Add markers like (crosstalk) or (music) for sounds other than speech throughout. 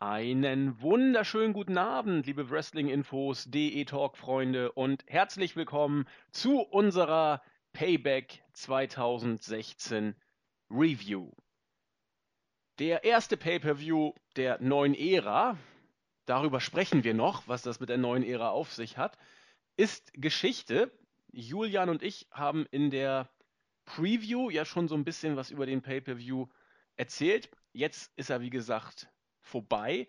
Einen wunderschönen guten Abend, liebe Wrestling-Infos, DE-Talk-Freunde und herzlich willkommen zu unserer Payback 2016 Review. Der erste Pay-Per-View der neuen Ära, darüber sprechen wir noch, was das mit der neuen Ära auf sich hat, ist Geschichte. Julian und ich haben in der Preview ja schon so ein bisschen was über den Pay-Per-View erzählt. Jetzt ist er, wie gesagt, vorbei.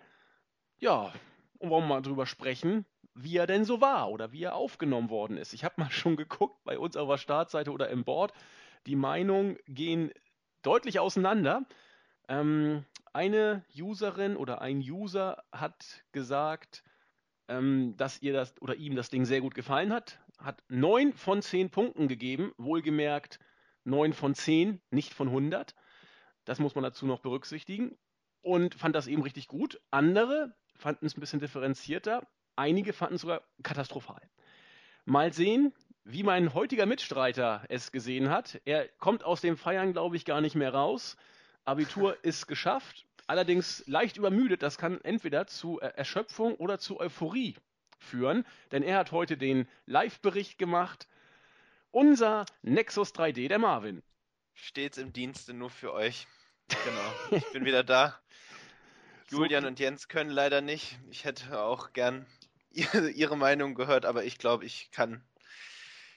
Ja, und wollen wir mal drüber sprechen, wie er denn so war oder wie er aufgenommen worden ist. Ich habe mal schon geguckt bei uns auf der Startseite oder im Board. Die Meinungen gehen deutlich auseinander. Ähm, eine Userin oder ein User hat gesagt, ähm, dass ihr das oder ihm das Ding sehr gut gefallen hat. Hat 9 von 10 Punkten gegeben, wohlgemerkt 9 von 10, nicht von 100. Das muss man dazu noch berücksichtigen und fand das eben richtig gut. Andere fanden es ein bisschen differenzierter. Einige fanden es sogar katastrophal. Mal sehen, wie mein heutiger Mitstreiter es gesehen hat. Er kommt aus dem Feiern, glaube ich, gar nicht mehr raus. Abitur (laughs) ist geschafft, allerdings leicht übermüdet. Das kann entweder zu Erschöpfung oder zu Euphorie führen, denn er hat heute den Live-Bericht gemacht. Unser Nexus 3D, der Marvin. Stets im Dienste nur für euch. (laughs) Genau, ich bin wieder da. Julian und Jens können leider nicht. Ich hätte auch gern (laughs) ihre Meinung gehört, aber ich glaube, ich kann,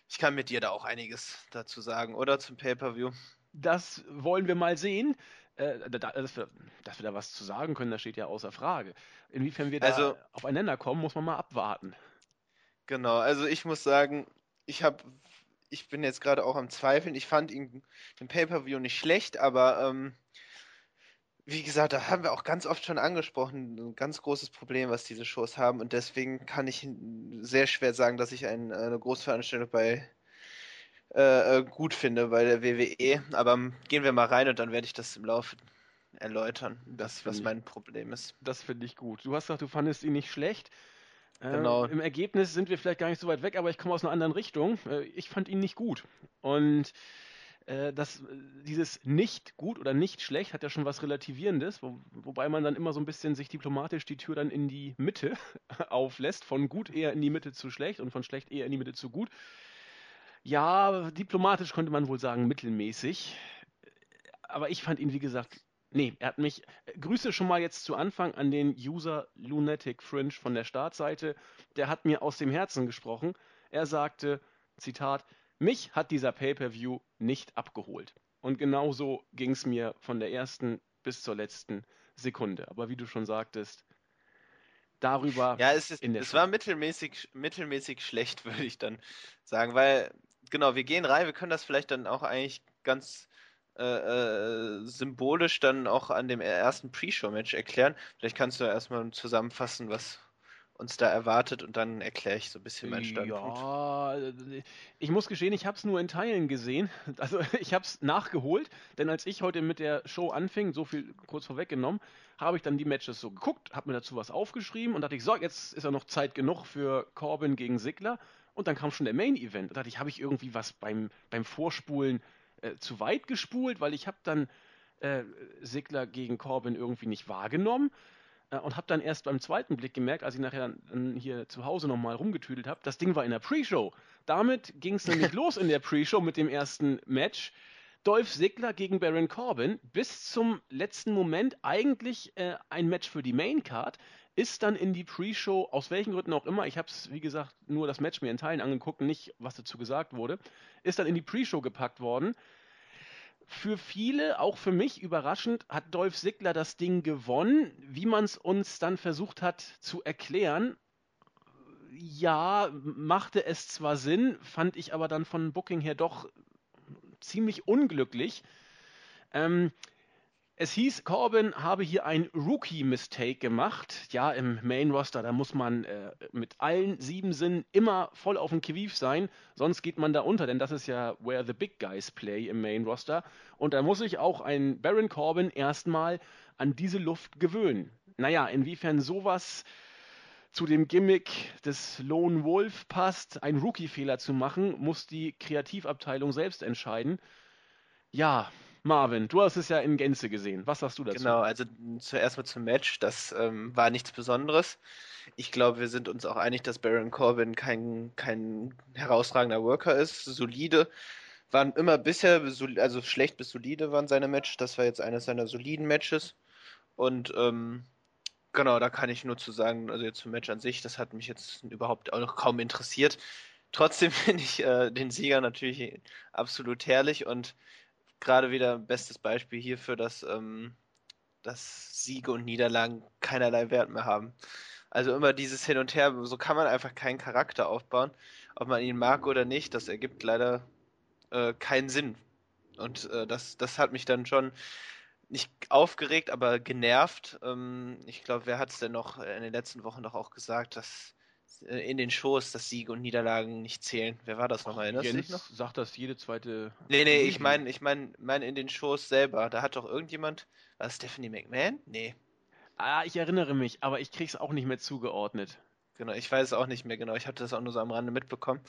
ich kann mit dir da auch einiges dazu sagen, oder zum Pay-Per-View? Das wollen wir mal sehen. Äh, dass, wir, dass wir da was zu sagen können, das steht ja außer Frage. Inwiefern wir da also, aufeinander kommen, muss man mal abwarten. Genau, also ich muss sagen, ich habe ich bin jetzt gerade auch am Zweifeln. Ich fand ihn den Pay-Per-View nicht schlecht, aber ähm, wie gesagt, da haben wir auch ganz oft schon angesprochen, ein ganz großes Problem, was diese Shows haben. Und deswegen kann ich sehr schwer sagen, dass ich ein, eine Großveranstaltung bei äh, äh gut finde bei der WWE. Aber gehen wir mal rein und dann werde ich das im Laufe erläutern, das, was mein Problem ist. Das finde ich gut. Du hast gesagt, du fandest ihn nicht schlecht. Genau. Äh, Im Ergebnis sind wir vielleicht gar nicht so weit weg, aber ich komme aus einer anderen Richtung. Äh, ich fand ihn nicht gut. Und äh, das, dieses nicht gut oder nicht schlecht hat ja schon was Relativierendes, wo, wobei man dann immer so ein bisschen sich diplomatisch die Tür dann in die Mitte (laughs) auflässt, von gut eher in die Mitte zu schlecht und von schlecht eher in die Mitte zu gut. Ja, diplomatisch könnte man wohl sagen mittelmäßig. Aber ich fand ihn, wie gesagt, nee, er hat mich. Grüße schon mal jetzt zu Anfang an den User Lunatic Fringe von der Startseite. Der hat mir aus dem Herzen gesprochen. Er sagte, Zitat, mich hat dieser Pay-per-View nicht abgeholt. Und genauso ging es mir von der ersten bis zur letzten Sekunde. Aber wie du schon sagtest, darüber. Ja, es, ist, es war mittelmäßig, mittelmäßig schlecht, (laughs) würde ich dann sagen, weil, genau, wir gehen rein, wir können das vielleicht dann auch eigentlich ganz äh, äh, symbolisch dann auch an dem ersten Pre-Show-Match erklären. Vielleicht kannst du erstmal zusammenfassen, was uns da erwartet und dann erkläre ich so ein bisschen meinen Standpunkt. Ja, ich muss gestehen, ich habe es nur in Teilen gesehen. (laughs) Also ich habe es nachgeholt, denn als ich heute mit der Show anfing, so viel kurz vorweggenommen, habe ich dann die Matches so geguckt, habe mir dazu was aufgeschrieben und dachte ich, so, jetzt ist ja noch Zeit genug für Corbin gegen Sigler. Und dann kam schon der Main Event. Da dachte ich, habe ich irgendwie was beim, beim Vorspulen äh, zu weit gespult, weil ich habe dann äh, Sigler gegen Corbin irgendwie nicht wahrgenommen äh, und habe dann erst beim zweiten Blick gemerkt, als ich nachher hier zu Hause nochmal rumgetüdelt habe, das Ding war in der Pre-Show. Damit ging es nämlich (laughs) los in der Pre-Show mit dem ersten Match. Dolph Ziggler gegen Baron Corbin. Bis zum letzten Moment eigentlich äh, ein Match für die Main Card. Ist dann in die Pre-Show, aus welchen Gründen auch immer, ich habe es, wie gesagt, nur das Match mir in Teilen angeguckt, nicht was dazu gesagt wurde, ist dann in die Pre-Show gepackt worden. Für viele, auch für mich überraschend, hat Dolph Ziggler das Ding gewonnen. Wie man es uns dann versucht hat zu erklären, ja, machte es zwar Sinn, fand ich aber dann von Booking her doch ziemlich unglücklich. Ähm, es hieß, Corbin habe hier ein Rookie-Mistake gemacht. Ja, im Main-Roster, da muss man äh, mit allen sieben Sinnen immer voll auf dem Kiviv sein, sonst geht man da unter, denn das ist ja where the big guys play im Main-Roster. Und da muss sich auch ein Baron Corbin erstmal an diese Luft gewöhnen. Naja, inwiefern sowas zu dem Gimmick des Lone Wolf passt, einen Rookie-Fehler zu machen, muss die Kreativabteilung selbst entscheiden. Ja, Marvin, du hast es ja in Gänze gesehen. Was sagst du dazu? Genau, also zuerst mal zum Match. Das ähm, war nichts Besonderes. Ich glaube, wir sind uns auch einig, dass Baron Corbin kein, kein herausragender Worker ist. Solide. Waren immer bisher, also schlecht bis solide waren seine Matches. Das war jetzt eines seiner soliden Matches. Und ähm, genau, da kann ich nur zu sagen, also jetzt zum Match an sich, das hat mich jetzt überhaupt auch noch kaum interessiert. Trotzdem (laughs) finde ich äh, den Sieger natürlich absolut herrlich und gerade wieder bestes Beispiel hierfür, dass, ähm, dass Siege und Niederlagen keinerlei Wert mehr haben. Also immer dieses Hin und Her, so kann man einfach keinen Charakter aufbauen. Ob man ihn mag oder nicht, das ergibt leider äh, keinen Sinn. Und äh, das, das hat mich dann schon nicht aufgeregt, aber genervt. Ähm, ich glaube, wer hat es denn noch in den letzten Wochen doch auch gesagt, dass in den Shows, dass Siege und Niederlagen nicht zählen. Wer war das nochmal? Erinnerst dich noch? Sagt das jede zweite. Nee, nee, ich meine, ich meine, mein in den Shows selber. Da hat doch irgendjemand. War das Stephanie McMahon? Nee. Ah, ich erinnere mich, aber ich krieg's auch nicht mehr zugeordnet. Genau, ich weiß es auch nicht mehr genau. Ich hatte das auch nur so am Rande mitbekommen.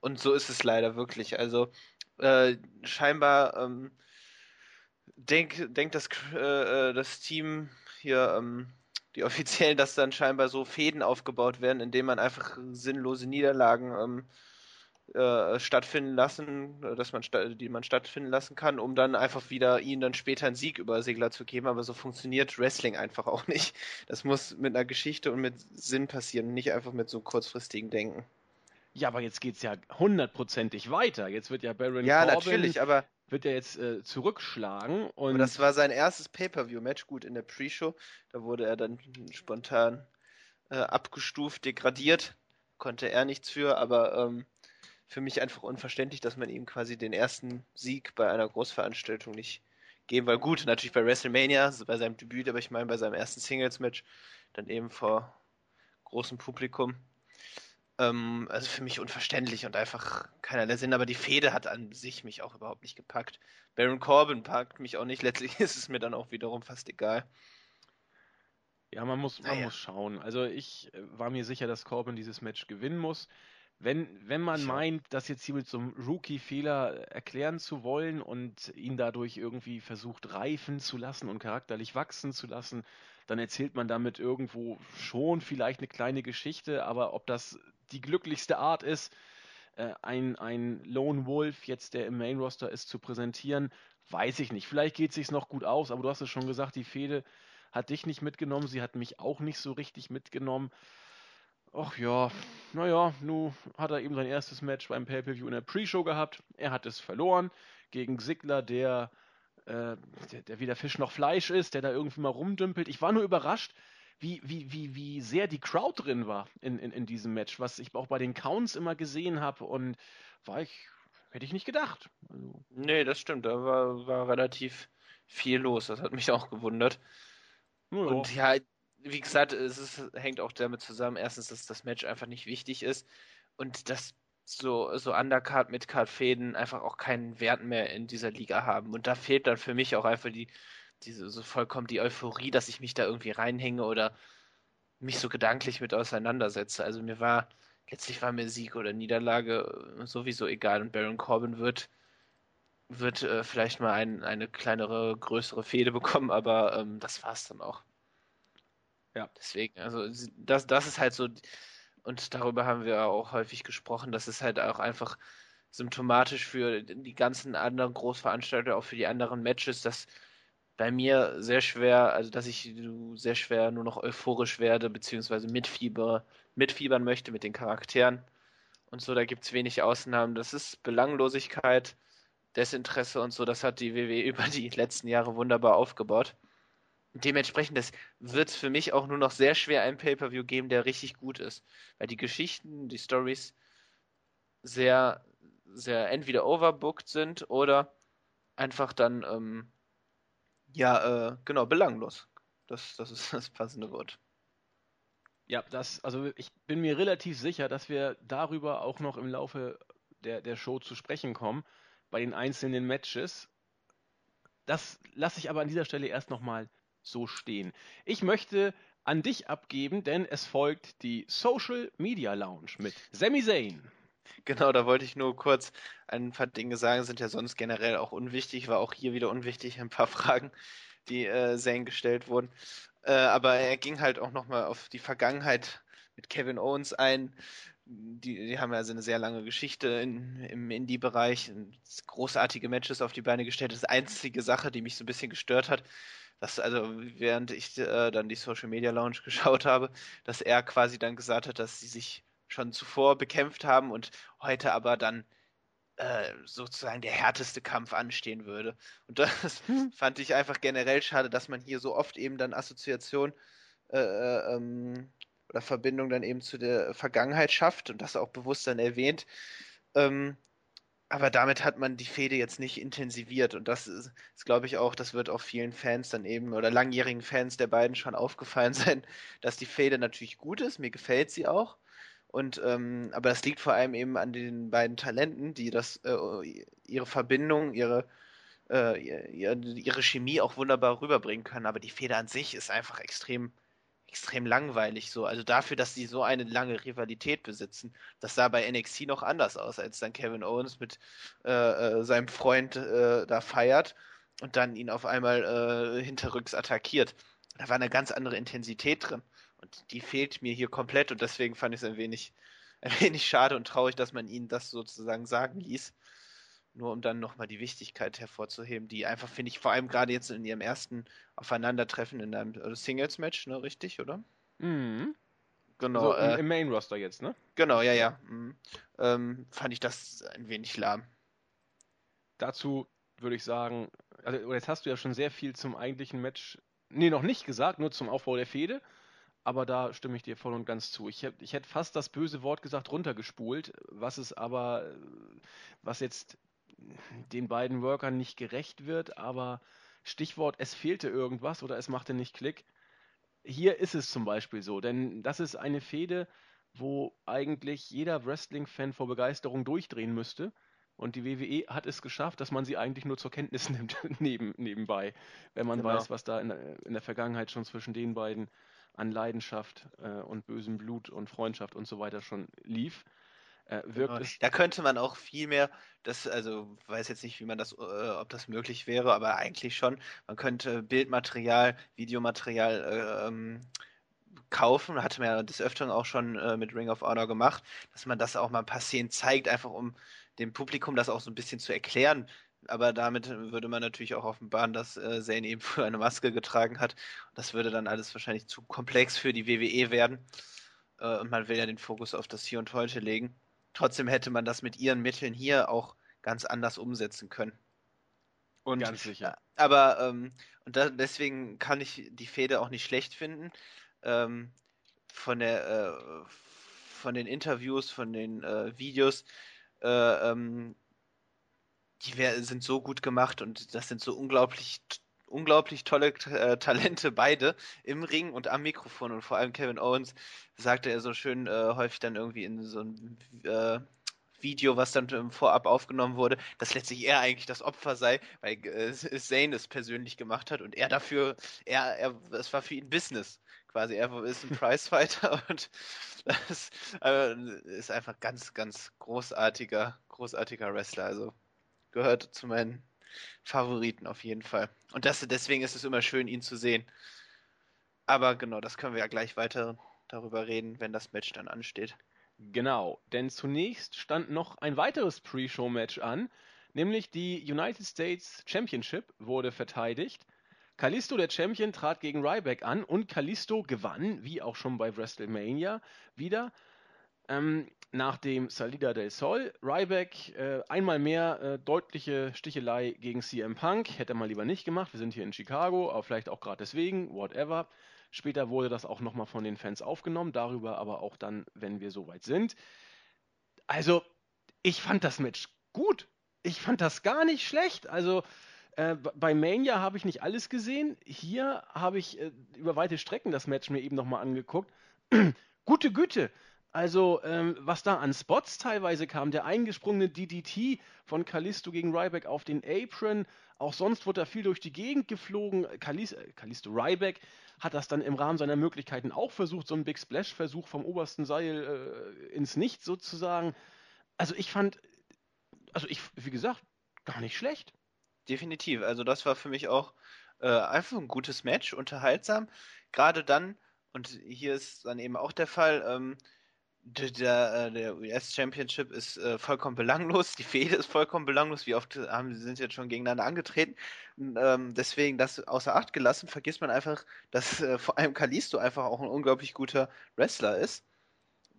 Und so ist es leider wirklich. Also, äh, scheinbar ähm, denkt denk das, äh, äh, das Team hier, ähm, die Offiziellen, dass dann scheinbar so Fäden aufgebaut werden, indem man einfach sinnlose Niederlagen ähm, äh, stattfinden lassen, äh, dass man die man stattfinden lassen kann, um dann einfach wieder ihnen dann später einen Sieg über Segler zu geben. Aber so funktioniert Wrestling einfach auch (laughs) nicht. Das muss mit einer Geschichte und mit Sinn passieren, nicht einfach mit so kurzfristigen Denken. Ja, aber jetzt geht es ja hundertprozentig weiter. Jetzt wird ja Baron ja, Corbin natürlich, aber wird er jetzt äh, zurückschlagen. Und aber das war sein erstes Pay-per-view-Match. Gut in der Pre-Show, da wurde er dann spontan äh, abgestuft, degradiert. Konnte er nichts für, aber ähm, für mich einfach unverständlich, dass man ihm quasi den ersten Sieg bei einer Großveranstaltung nicht geben will. Gut, natürlich bei WrestleMania, bei seinem Debüt, aber ich meine bei seinem ersten Singles-Match, dann eben vor großem Publikum. Ähm, also für mich unverständlich und einfach keinerlei Sinn, aber die Fehde hat an sich mich auch überhaupt nicht gepackt. Baron Corbin packt mich auch nicht, letztlich (laughs) ist es mir dann auch wiederum fast egal. Ja, man muss, man naja. muss schauen. Also ich äh, war mir sicher, dass Corbin dieses Match gewinnen muss. Wenn, wenn man meint, das jetzt hier mit so einem Rookie-Fehler erklären zu wollen und ihn dadurch irgendwie versucht reifen zu lassen und charakterlich wachsen zu lassen, dann erzählt man damit irgendwo schon vielleicht eine kleine Geschichte, aber ob das die glücklichste Art ist, äh, ein, ein Lone Wolf, jetzt der im Main Roster ist, zu präsentieren, weiß ich nicht. Vielleicht geht es sich noch gut aus, aber du hast es schon gesagt, die Fehde hat dich nicht mitgenommen, sie hat mich auch nicht so richtig mitgenommen. Ach ja, naja, nun hat er eben sein erstes Match beim Pay-Per-View in der Pre-Show gehabt. Er hat es verloren gegen Sigler, der, äh, der, der weder Fisch noch Fleisch ist, der da irgendwie mal rumdümpelt. Ich war nur überrascht, wie, wie, wie, wie sehr die Crowd drin war in, in, in diesem Match, was ich auch bei den Counts immer gesehen habe und war ich, hätte ich nicht gedacht. Also, nee, das stimmt, da war, war relativ viel los, das hat mich auch gewundert. Ja. Und ja, wie gesagt, es ist, hängt auch damit zusammen, erstens, dass das Match einfach nicht wichtig ist und dass so, so Undercard, Midcard-Fäden einfach auch keinen Wert mehr in dieser Liga haben. Und da fehlt dann für mich auch einfach die, diese so vollkommen die Euphorie, dass ich mich da irgendwie reinhänge oder mich so gedanklich mit auseinandersetze. Also mir war, letztlich war mir Sieg oder Niederlage äh, sowieso egal und Baron Corbin wird, wird äh, vielleicht mal ein, eine kleinere, größere Fehde (laughs) bekommen, aber ähm, das war's dann auch. Ja. Deswegen, also das, das ist halt so, und darüber haben wir auch häufig gesprochen, das ist halt auch einfach symptomatisch für die ganzen anderen Großveranstalter, auch für die anderen Matches, dass bei mir sehr schwer, also dass ich sehr schwer nur noch euphorisch werde, beziehungsweise mitfieber, mitfiebern möchte mit den Charakteren. Und so, da gibt es wenig Ausnahmen. Das ist Belanglosigkeit, Desinteresse und so, das hat die WWE (laughs) über die letzten Jahre wunderbar aufgebaut. dementsprechend wird es für mich auch nur noch sehr schwer einen Pay-Per-View geben, der richtig gut ist. Weil die Geschichten, die Stories sehr, sehr entweder overbooked sind oder einfach dann ähm, ja, äh, genau, belanglos. Das, das ist (laughs) das passende Wort. Ja, das, also ich bin mir relativ sicher, dass wir darüber auch noch im Laufe der, der Show zu sprechen kommen, bei den einzelnen Matches. Das lasse ich aber an dieser Stelle erst nochmal so stehen. Ich möchte an dich abgeben, denn es folgt die Social Media Lounge mit Sami Zayn. (laughs) Genau, da wollte ich nur kurz ein paar Dinge sagen, sind ja sonst generell auch unwichtig, war auch hier wieder unwichtig, ein paar (laughs) Fragen, die äh, Zane gestellt wurden. Äh, aber er ging halt auch nochmal auf die Vergangenheit mit Kevin Owens ein. Die, die haben also eine sehr lange Geschichte in, im Indie-Bereich, großartige Matches auf die Beine gestellt. Das einzige Sache, die mich so ein bisschen gestört hat, dass also während ich äh, dann die Social Media Lounge (laughs) geschaut habe, dass er quasi dann gesagt hat, dass sie sich schon zuvor bekämpft haben und heute aber dann äh, sozusagen der härteste Kampf anstehen würde. Und das (laughs) hm. fand ich einfach generell schade, dass man hier so oft eben dann Assoziation äh, äh, ähm, oder Verbindung dann eben zu der Vergangenheit schafft und das auch bewusst dann erwähnt. Ähm, aber damit hat man die Fehde jetzt nicht intensiviert und das ist, ist glaube ich auch, das wird auch vielen Fans dann eben oder langjährigen Fans der beiden schon aufgefallen (laughs) sein, dass die Fehde natürlich gut ist, mir gefällt sie auch, und ähm, aber das liegt vor allem eben an den beiden Talenten, die das äh, ihre Verbindung, ihre äh, ihre, Chemie auch wunderbar rüberbringen können. Aber die Feder an sich ist einfach extrem extrem langweilig so. Also dafür, dass sie so eine lange Rivalität besitzen, das sah bei NXT noch anders aus, als dann Kevin Owens mit äh, äh, seinem Freund äh, da feiert und dann ihn auf einmal äh, hinterrücks attackiert. Da war eine ganz andere Intensität drin. Und die fehlt mir hier komplett und deswegen fand ich es ein wenig, (laughs) ein wenig schade und traurig, dass man ihnen das sozusagen sagen ließ. Nur um dann nochmal die Wichtigkeit hervorzuheben, die einfach, finde ich, vor allem gerade jetzt in ihrem ersten Aufeinandertreffen in einem also Singles-Match, ne, richtig, oder? Mhm. Genau. Also im, äh, im Main-Roster jetzt, ne? Genau, ja, ja. Mhm. Ähm, fand ich das ein wenig lahm. Dazu würde ich sagen, also jetzt hast du ja schon sehr viel zum eigentlichen Match, nee, noch nicht gesagt, nur zum Aufbau der Fehde aber da stimme ich dir voll und ganz zu. Ich, ich hätte fast das böse Wort gesagt, runtergespult, was es aber, was jetzt den beiden Workern nicht gerecht wird, aber Stichwort, es fehlte irgendwas oder es machte nicht Klick. Hier ist es zum Beispiel so, denn das ist eine Fehde, wo eigentlich jeder Wrestling-Fan vor Begeisterung durchdrehen müsste. Und die WWE hat es geschafft, dass man sie eigentlich nur zur Kenntnis (laughs) nimmt, neben, nebenbei, wenn man genau. weiß, was da in, in, der Vergangenheit schon zwischen den beiden an Leidenschaft äh, und bösem Blut und Freundschaft und so weiter schon lief. Äh, wirkt genau. es da könnte man auch viel mehr, das, also weiß jetzt nicht, wie man das, äh, ob das möglich wäre, aber eigentlich schon. Man könnte Bildmaterial, Videomaterial äh, ähm, kaufen, hatte man ja des Öfteren auch schon äh, mit Ring of Honor gemacht, dass man das auch mal ein paar Szenen zeigt, einfach um dem Publikum das auch so ein bisschen zu erklären, aber damit würde man natürlich auch offenbaren, dass äh, Zane eben (laughs) früher eine Maske getragen hat. Das würde dann alles wahrscheinlich zu komplex für die WWE werden. Äh, und man will ja den Fokus auf das Hier und Heute legen. Trotzdem hätte man das mit ihren Mitteln hier auch ganz anders umsetzen können. Und, ganz sicher. Äh, aber ähm, und da, deswegen kann ich die Fehde auch nicht schlecht finden. Ähm, von der äh, von den Interviews, von den äh, Videos äh, ähm, die sind so gut gemacht und das sind so unglaublich unglaublich tolle äh, Talente beide im Ring und am Mikrofon und vor allem Kevin Owens sagte er so schön äh, häufig dann irgendwie in so einem äh, Video, was dann im Vorab aufgenommen wurde, dass letztlich er eigentlich das Opfer sei, weil äh, Zane es persönlich gemacht hat und er dafür, er, er, es war für ihn Business quasi. Er ist ein Prizefighter (laughs) und das äh, ist einfach ganz, ganz großartiger, großartiger Wrestler. Also gehört zu meinen Favoriten auf jeden Fall. Und das, deswegen ist es immer schön, ihn zu sehen. Aber genau, das können wir ja gleich weiter darüber reden, wenn das Match dann ansteht. Genau, denn zunächst stand noch ein weiteres Pre-Show-Match an, nämlich die United States Championship wurde verteidigt. Kalisto, der Champion, trat gegen Ryback an und Kalisto gewann, wie auch schon bei WrestleMania, wieder. Ähm, nach dem Salida del Sol, Ryback äh, einmal mehr äh, deutliche Stichelei gegen CM Punk. Hätte mal lieber nicht gemacht. Wir sind hier in Chicago, aber vielleicht auch gerade deswegen, whatever. Später wurde das auch nochmal von den Fans aufgenommen, darüber aber auch dann, wenn wir soweit sind. Also, ich fand das Match gut. Ich fand das gar nicht schlecht. Also, äh, bei Mania habe ich nicht alles gesehen. Hier habe ich äh, über weite Strecken das Match mir eben nochmal angeguckt. (clears throat) Gute Güte. Also, ähm, was da an Spots teilweise kam, der eingesprungene DDT von Kalisto gegen Ryback auf den Apron, auch sonst wurde er viel durch die Gegend geflogen. Kalis äh, Kalisto Ryback hat das dann im Rahmen seiner Möglichkeiten auch versucht, so einen Big Splash-Versuch vom obersten Seil äh, ins Nichts sozusagen. also ich fand, also ich, wie gesagt, gar nicht schlecht. Definitiv. Also das war für mich auch äh, einfach ein gutes Match, unterhaltsam. Gerade dann, und hier ist dann eben auch der Fall, ähm, der, äh, der US Championship ist äh, vollkommen belanglos, die Fehde ist vollkommen belanglos, wie oft haben sie sind jetzt schon gegeneinander angetreten. Ähm, deswegen das außer Acht gelassen, vergisst man einfach, dass äh, vor allem Kalisto einfach auch ein unglaublich guter Wrestler ist,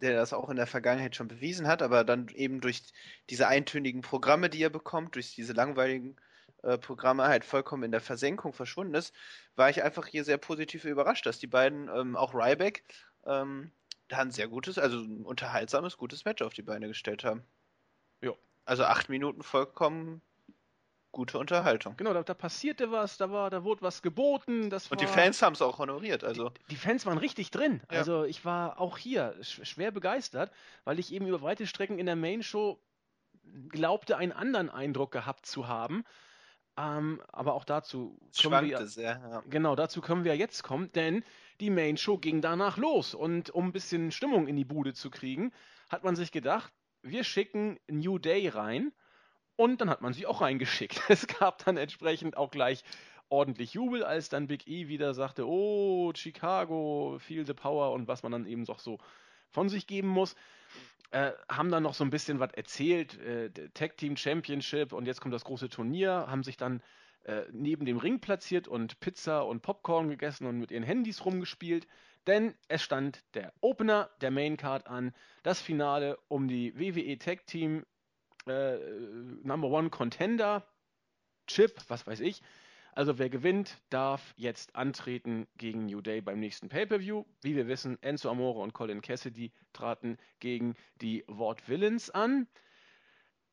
der das auch in der Vergangenheit schon bewiesen hat, aber dann eben durch diese eintönigen Programme, die er bekommt, durch diese langweiligen äh, Programme halt vollkommen in der Versenkung verschwunden ist, war ich einfach hier sehr positiv überrascht, dass die beiden, ähm, auch Ryback, ähm, da ein sehr gutes, also ein unterhaltsames, gutes Match auf die Beine gestellt haben. Ja. Also acht Minuten vollkommen gute Unterhaltung. Genau, da, da, passierte was, da war, da wurde was geboten. Das und die Fans haben es auch honoriert. Also. Die, die, Fans waren richtig drin. Ja. Also ich war auch hier schwer begeistert, weil ich eben über weite Strecken in der Main Show glaubte, einen anderen Eindruck gehabt zu haben. Ähm, aber auch dazu können wir, sehr, ja. genau, dazu können wir jetzt kommen, denn die Main Show ging danach los und um ein bisschen Stimmung in die Bude zu kriegen, hat man sich gedacht, wir schicken New Day rein und dann hat man sie auch reingeschickt. (laughs) Es gab dann entsprechend auch gleich ordentlich Jubel, als dann Big E wieder sagte, oh, Chicago, feel the power und was man dann eben doch so von sich geben muss. Äh, haben dann noch so ein bisschen was erzählt, äh, Tag Team Championship und jetzt kommt das große Turnier, haben sich dann äh, neben dem Ring platziert und Pizza und Popcorn gegessen und mit ihren Handys rumgespielt, denn es stand der Opener der Main Card an, das Finale um die WWE Tag Team äh, Number One Contender Chip, was weiß ich, also wer gewinnt, darf jetzt antreten gegen New Day beim nächsten Pay-per-View. Wie wir wissen, Enzo Amore und Colin Cassidy traten gegen die Ward Villains an.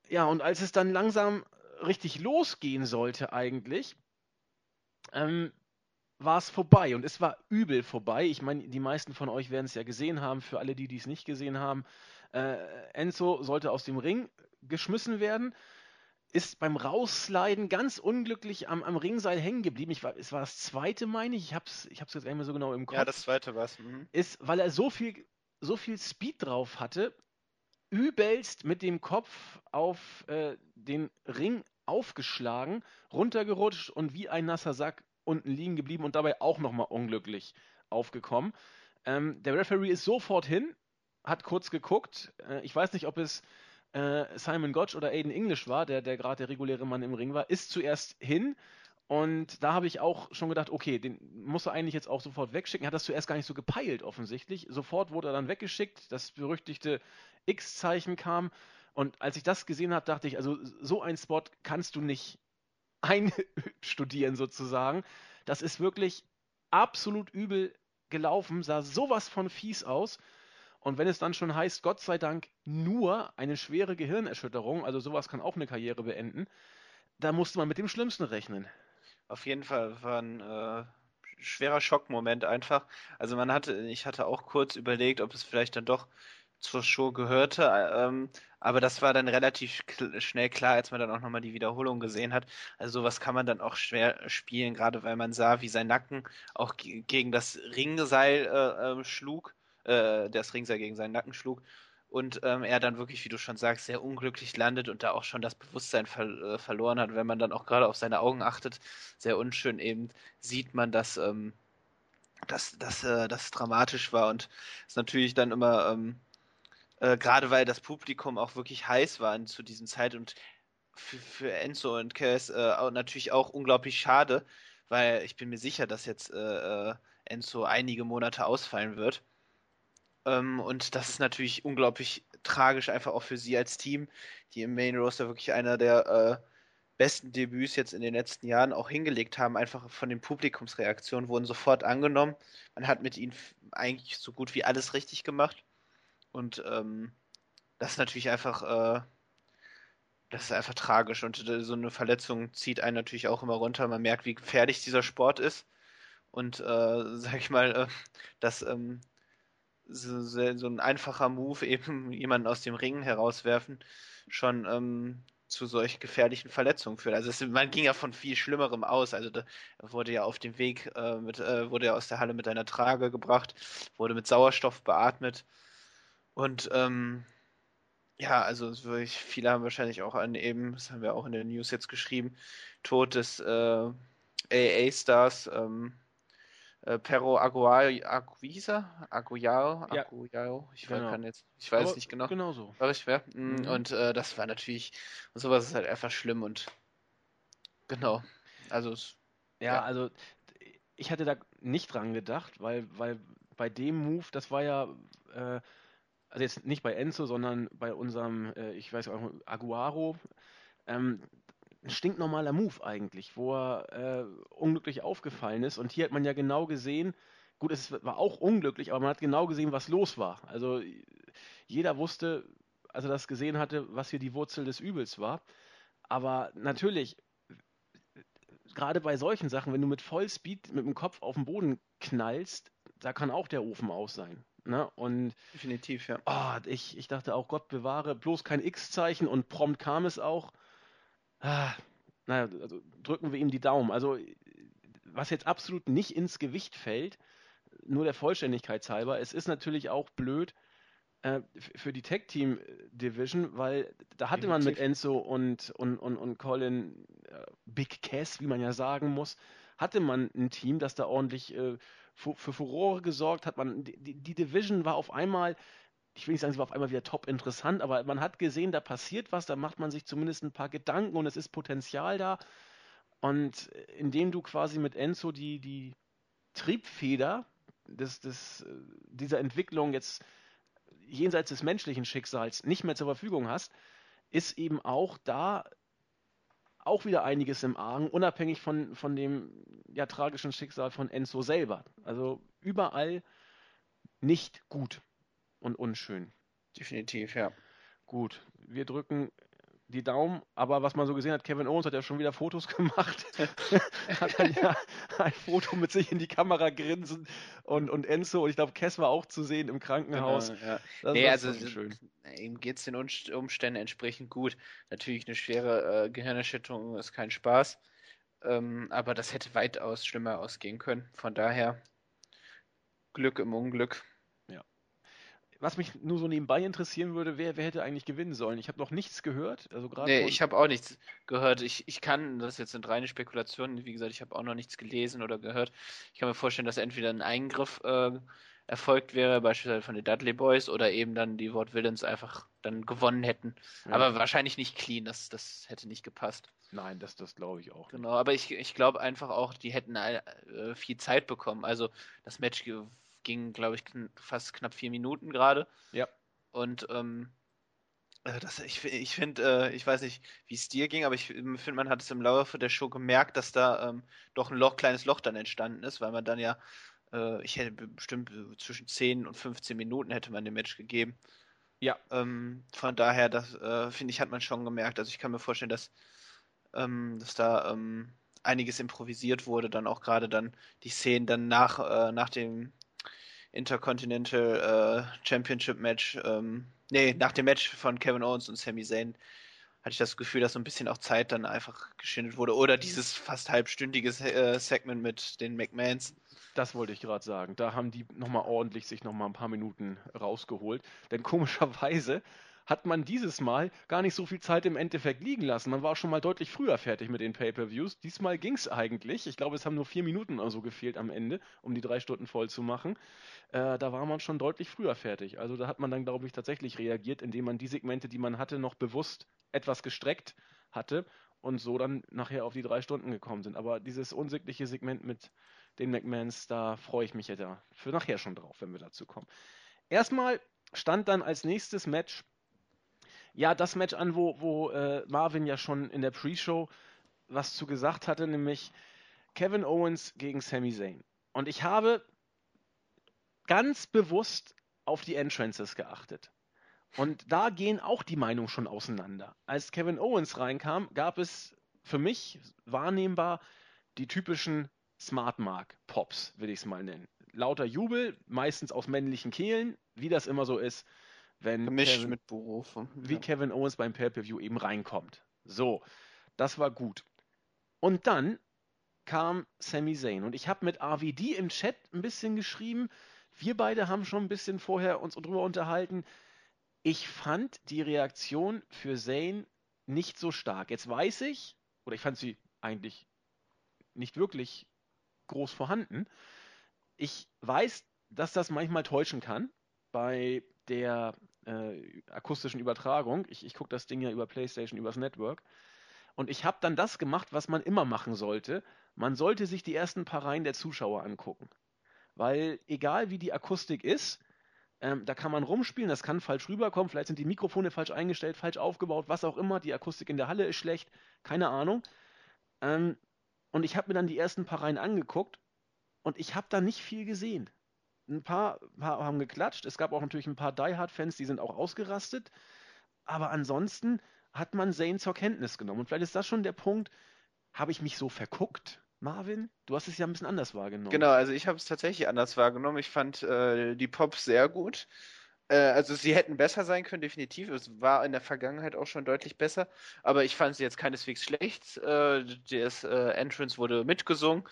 Ja, und als es dann langsam richtig losgehen sollte eigentlich, ähm, war es vorbei und es war übel vorbei. Ich meine, die meisten von euch werden es ja gesehen haben. Für alle, die es nicht gesehen haben, äh, Enzo sollte aus dem Ring geschmissen werden ist beim Raussliden ganz unglücklich am, am Ringseil hängen geblieben. Ich war, es war das zweite, meine ich. Ich habe es ich jetzt gar nicht mehr so genau im Kopf. Ja, das zweite war es. Mhm. Ist, weil er so viel, so viel Speed drauf hatte, übelst mit dem Kopf auf äh, den Ring aufgeschlagen, runtergerutscht und wie ein nasser Sack unten liegen geblieben und dabei auch nochmal unglücklich aufgekommen. Ähm, der Referee ist sofort hin, hat kurz geguckt. Äh, ich weiß nicht, ob es äh, Simon Gotch oder Aiden English war, der, der gerade der reguläre Mann im Ring war, ist zuerst hin. Und da habe ich auch schon gedacht, okay, den muss er eigentlich jetzt auch sofort wegschicken. Er hat das zuerst gar nicht so gepeilt, offensichtlich. Sofort wurde er dann weggeschickt. Das berüchtigte X-Zeichen kam. Und als ich das gesehen habe, dachte ich, also so ein Spot kannst du nicht (laughs) einstudieren sozusagen. Das ist wirklich absolut übel gelaufen, sah sowas von fies aus. Und wenn es dann schon heißt, Gott sei Dank nur eine schwere Gehirnerschütterung, also sowas kann auch eine Karriere beenden, da musste man mit dem Schlimmsten rechnen. Auf jeden Fall war ein äh, schwerer Schockmoment einfach. Also man hatte, ich hatte auch kurz überlegt, ob es vielleicht dann doch zur Show gehörte, ähm, aber das war dann relativ schnell klar, als man dann auch nochmal die Wiederholung gesehen hat. Also sowas kann man dann auch schwer spielen, gerade weil man sah, wie sein Nacken auch gegen das Ringseil äh, äh, schlug äh, das Ringseil gegen seinen Nacken schlug. Und ähm, er dann wirklich, wie du schon sagst, sehr unglücklich landet und da auch schon das Bewusstsein ver äh, verloren hat. Wenn man dann auch gerade auf seine Augen achtet, sehr unschön eben, sieht man, dass, ähm, dass, dass äh, das dramatisch war. Und es natürlich dann immer, ähm, äh, gerade weil das Publikum auch wirklich heiß war zu diesem Zeit und für, für Enzo und Cass äh, natürlich auch unglaublich schade, weil ich bin mir sicher, dass jetzt äh, äh, Enzo einige Monate ausfallen wird. Ähm, und das ist natürlich unglaublich tragisch, einfach auch für sie als Team, die im Main Roster wirklich einer der äh, besten Debüts jetzt in den letzten Jahren auch hingelegt haben. Einfach von den Publikumsreaktionen wurden sofort angenommen. Man hat mit ihnen eigentlich so gut wie alles richtig gemacht. Und ähm, das ist natürlich einfach, äh, das ist einfach tragisch. Und äh, so eine Verletzung zieht einen natürlich auch immer runter. Man merkt, wie gefährlich dieser Sport ist. Und äh, (laughs) sag ich mal, äh, dass ähm, so, so, ein einfacher Move, (laughs) eben jemanden aus dem Ring herauswerfen, schon ähm, zu solch gefährlichen Verletzungen führt. Also es, man ging ja von viel Schlimmerem aus. Also da wurde ja auf dem Weg, äh, mit, äh, wurde ja aus der Halle mit einer Trage gebracht, wurde mit Sauerstoff beatmet. Und ähm, Ja, also wirklich, viele haben wahrscheinlich auch an eben, das haben wir auch in der News jetzt geschrieben, Tod des äh, AA-Stars ähm, äh, Pero Aguayo? Aguayao? Ja. Aguayao? Ich Genau. kann jetzt, ich weiß Aber nicht genau. Genau so. War ich wer? Mm, Mhm. Und äh, das war natürlich, und sowas ist halt einfach schlimm und genau. Also es- Ja, Ja. also ich hatte da nicht dran gedacht, weil, weil bei dem Move, das war ja, äh, also jetzt nicht bei Enzo, sondern bei unserem, äh, ich weiß auch, Aguaro, ähm, ein stinknormaler Move eigentlich, wo er äh, unglücklich aufgefallen ist. Und hier hat man ja genau gesehen, gut, es war auch unglücklich, aber man hat genau gesehen, was los war. Also jeder wusste, als er das gesehen hatte, was hier die Wurzel des Übels war. Aber natürlich, gerade bei solchen Sachen, wenn du mit Vollspeed mit dem Kopf auf den Boden knallst, da kann auch der Ofen aus sein. Ne? Und definitiv, ja. oh, ich, ich dachte auch, Gott bewahre, bloß kein X-Zeichen und prompt kam es auch. Ah, naja, also drücken wir ihm die Daumen. Also, was jetzt absolut nicht ins Gewicht fällt, nur der Vollständigkeit halber, es ist natürlich auch blöd äh, für die Tag Team Division, weil da hatte man mit. Enzo und, und, und, und Colin äh, Big Cass, wie man ja sagen muss, hatte man ein Team, das da ordentlich äh, für Furore gesorgt hat. Man, die die Division war auf einmal, ich will nicht sagen, sie war auf einmal wieder top interessant, aber man hat gesehen, da passiert was, da macht man sich zumindest ein paar Gedanken und es ist Potenzial da. Und indem du quasi mit Enzo die, die Triebfeder des, des, äh, dieser Entwicklung jetzt jenseits des menschlichen Schicksals nicht mehr zur Verfügung hast, ist eben auch da auch wieder einiges im Argen, unabhängig von, von dem ja, tragischen Schicksal von Enzo selber. Also überall nicht gut und unschön. Definitiv, ja. Gut, wir drücken die Daumen, aber was man so gesehen hat, Kevin Owens hat ja schon wieder Fotos (laughs) gemacht. hat dann ja ein Foto mit sich in die Kamera grinsen und, und Enzo und ich glaube, Cass war auch zu sehen im Krankenhaus. Genau, ja. Das Nee, also schön. ihm geht es den Umst- Umständen entsprechend gut. Natürlich eine schwere äh, Gehirnerschütterung ist kein Spaß, ähm, aber das hätte weitaus schlimmer ausgehen können. Von daher Glück im Unglück. Was mich nur so nebenbei interessieren würde, wer, wer hätte eigentlich gewinnen sollen? Ich habe noch nichts gehört. Also gerade Nee, ich habe auch nichts gehört. Ich, ich kann, das jetzt sind reine Spekulationen, wie gesagt, ich habe auch noch nichts gelesen oder gehört. Ich kann mir vorstellen, dass entweder ein Eingriff äh, erfolgt wäre, beispielsweise von den Dudley Boys, oder eben dann die Ward Villains einfach dann gewonnen hätten. Ja. Aber wahrscheinlich nicht clean, das, das hätte nicht gepasst. Nein, das, das glaube ich auch. Genau, aber ich, ich glaube einfach auch, die hätten äh, viel Zeit bekommen. Also das Match ge- ging, glaube ich, kn fast knapp vier Minuten gerade. Ja. Und ähm, äh, das, ich, ich finde, äh, ich weiß nicht, wie es dir ging, aber ich finde, man hat es im Laufe der Show gemerkt, dass da ähm, doch ein Loch, kleines Loch dann entstanden ist, weil man dann ja, äh, ich hätte bestimmt äh, zwischen 10 und 15 Minuten hätte man dem Match gegeben. Ja. Ähm, von daher, das äh, finde ich, hat man schon gemerkt. Also ich kann mir vorstellen, dass, ähm, dass da ähm, einiges improvisiert wurde, dann auch gerade dann die Szenen dann nach, äh, nach dem Intercontinental äh, Championship Match, ähm, nee, nach dem Match von Kevin Owens und Sami Zayn hatte ich das Gefühl, dass so ein bisschen auch Zeit dann einfach geschindet wurde. Oder dieses fast halbstündige äh, Segment mit den McMahons. Das wollte ich gerade sagen. Da haben die nochmal ordentlich sich nochmal ein paar Minuten rausgeholt. Denn komischerweise hat man dieses Mal gar nicht so viel Zeit im Endeffekt liegen lassen. Man war schon mal deutlich früher fertig mit den Pay-Per-Views. Diesmal ging es eigentlich. Ich glaube, es haben nur vier Minuten oder so gefehlt am Ende, um die drei Stunden voll zu machen. Äh, da war man schon deutlich früher fertig. Also da hat man dann, glaube ich, tatsächlich reagiert, indem man die Segmente, die man hatte, noch bewusst etwas gestreckt hatte und so dann nachher auf die drei Stunden gekommen sind. Aber dieses unsägliche Segment mit den McMahons, da freue ich mich ja für nachher schon drauf, wenn wir dazu kommen. Erstmal stand dann als nächstes Match, ja, das Match an, wo, wo äh, Marvin ja schon in der Pre-Show was zu gesagt hatte, nämlich Kevin Owens gegen Sami Zayn. Und ich habe ganz bewusst auf die Entrances geachtet. Und da gehen auch die Meinungen schon auseinander. Als Kevin Owens reinkam, gab es für mich wahrnehmbar die typischen Smart Mark Pops, will ich es mal nennen. Lauter Jubel, meistens aus männlichen Kehlen, wie das immer so ist, wenn Gemischt Kevin, mit Berufen. wie Ja. Kevin Owens beim Pay-Per-View eben reinkommt. So, das war gut. Und dann kam Sami Zayn und ich habe mit RVD im Chat ein bisschen geschrieben. Wir beide haben schon ein bisschen vorher uns drüber unterhalten. Ich fand die Reaktion für Zane nicht so stark. Jetzt weiß ich, oder ich fand sie eigentlich nicht wirklich groß vorhanden. Ich weiß, dass das manchmal täuschen kann bei der äh, akustischen Übertragung. Ich, ich gucke das Ding ja über PlayStation, übers Network. Und ich habe dann das gemacht, was man immer machen sollte. Man sollte sich die ersten paar Reihen der Zuschauer angucken. Weil egal wie die Akustik ist, ähm, da kann man rumspielen, das kann falsch rüberkommen, vielleicht sind die Mikrofone falsch eingestellt, falsch aufgebaut, was auch immer, die Akustik in der Halle ist schlecht, keine Ahnung. Ähm, und ich habe mir dann die ersten paar Reihen angeguckt und ich habe da nicht viel gesehen. Ein paar, paar haben geklatscht, es gab auch natürlich ein paar Die Hard-Fans, die sind auch ausgerastet, aber ansonsten hat man Zane zur Kenntnis genommen. Und vielleicht ist das schon der Punkt, habe ich mich so verguckt? Marvin, du hast es ja ein bisschen anders wahrgenommen. Genau, also ich habe es tatsächlich anders wahrgenommen. Ich fand äh, die Pops sehr gut. Äh, also sie hätten besser sein können, definitiv. Es war in der Vergangenheit auch schon deutlich besser, aber ich fand sie jetzt keineswegs schlecht. Äh, das äh, Entrance wurde mitgesungen,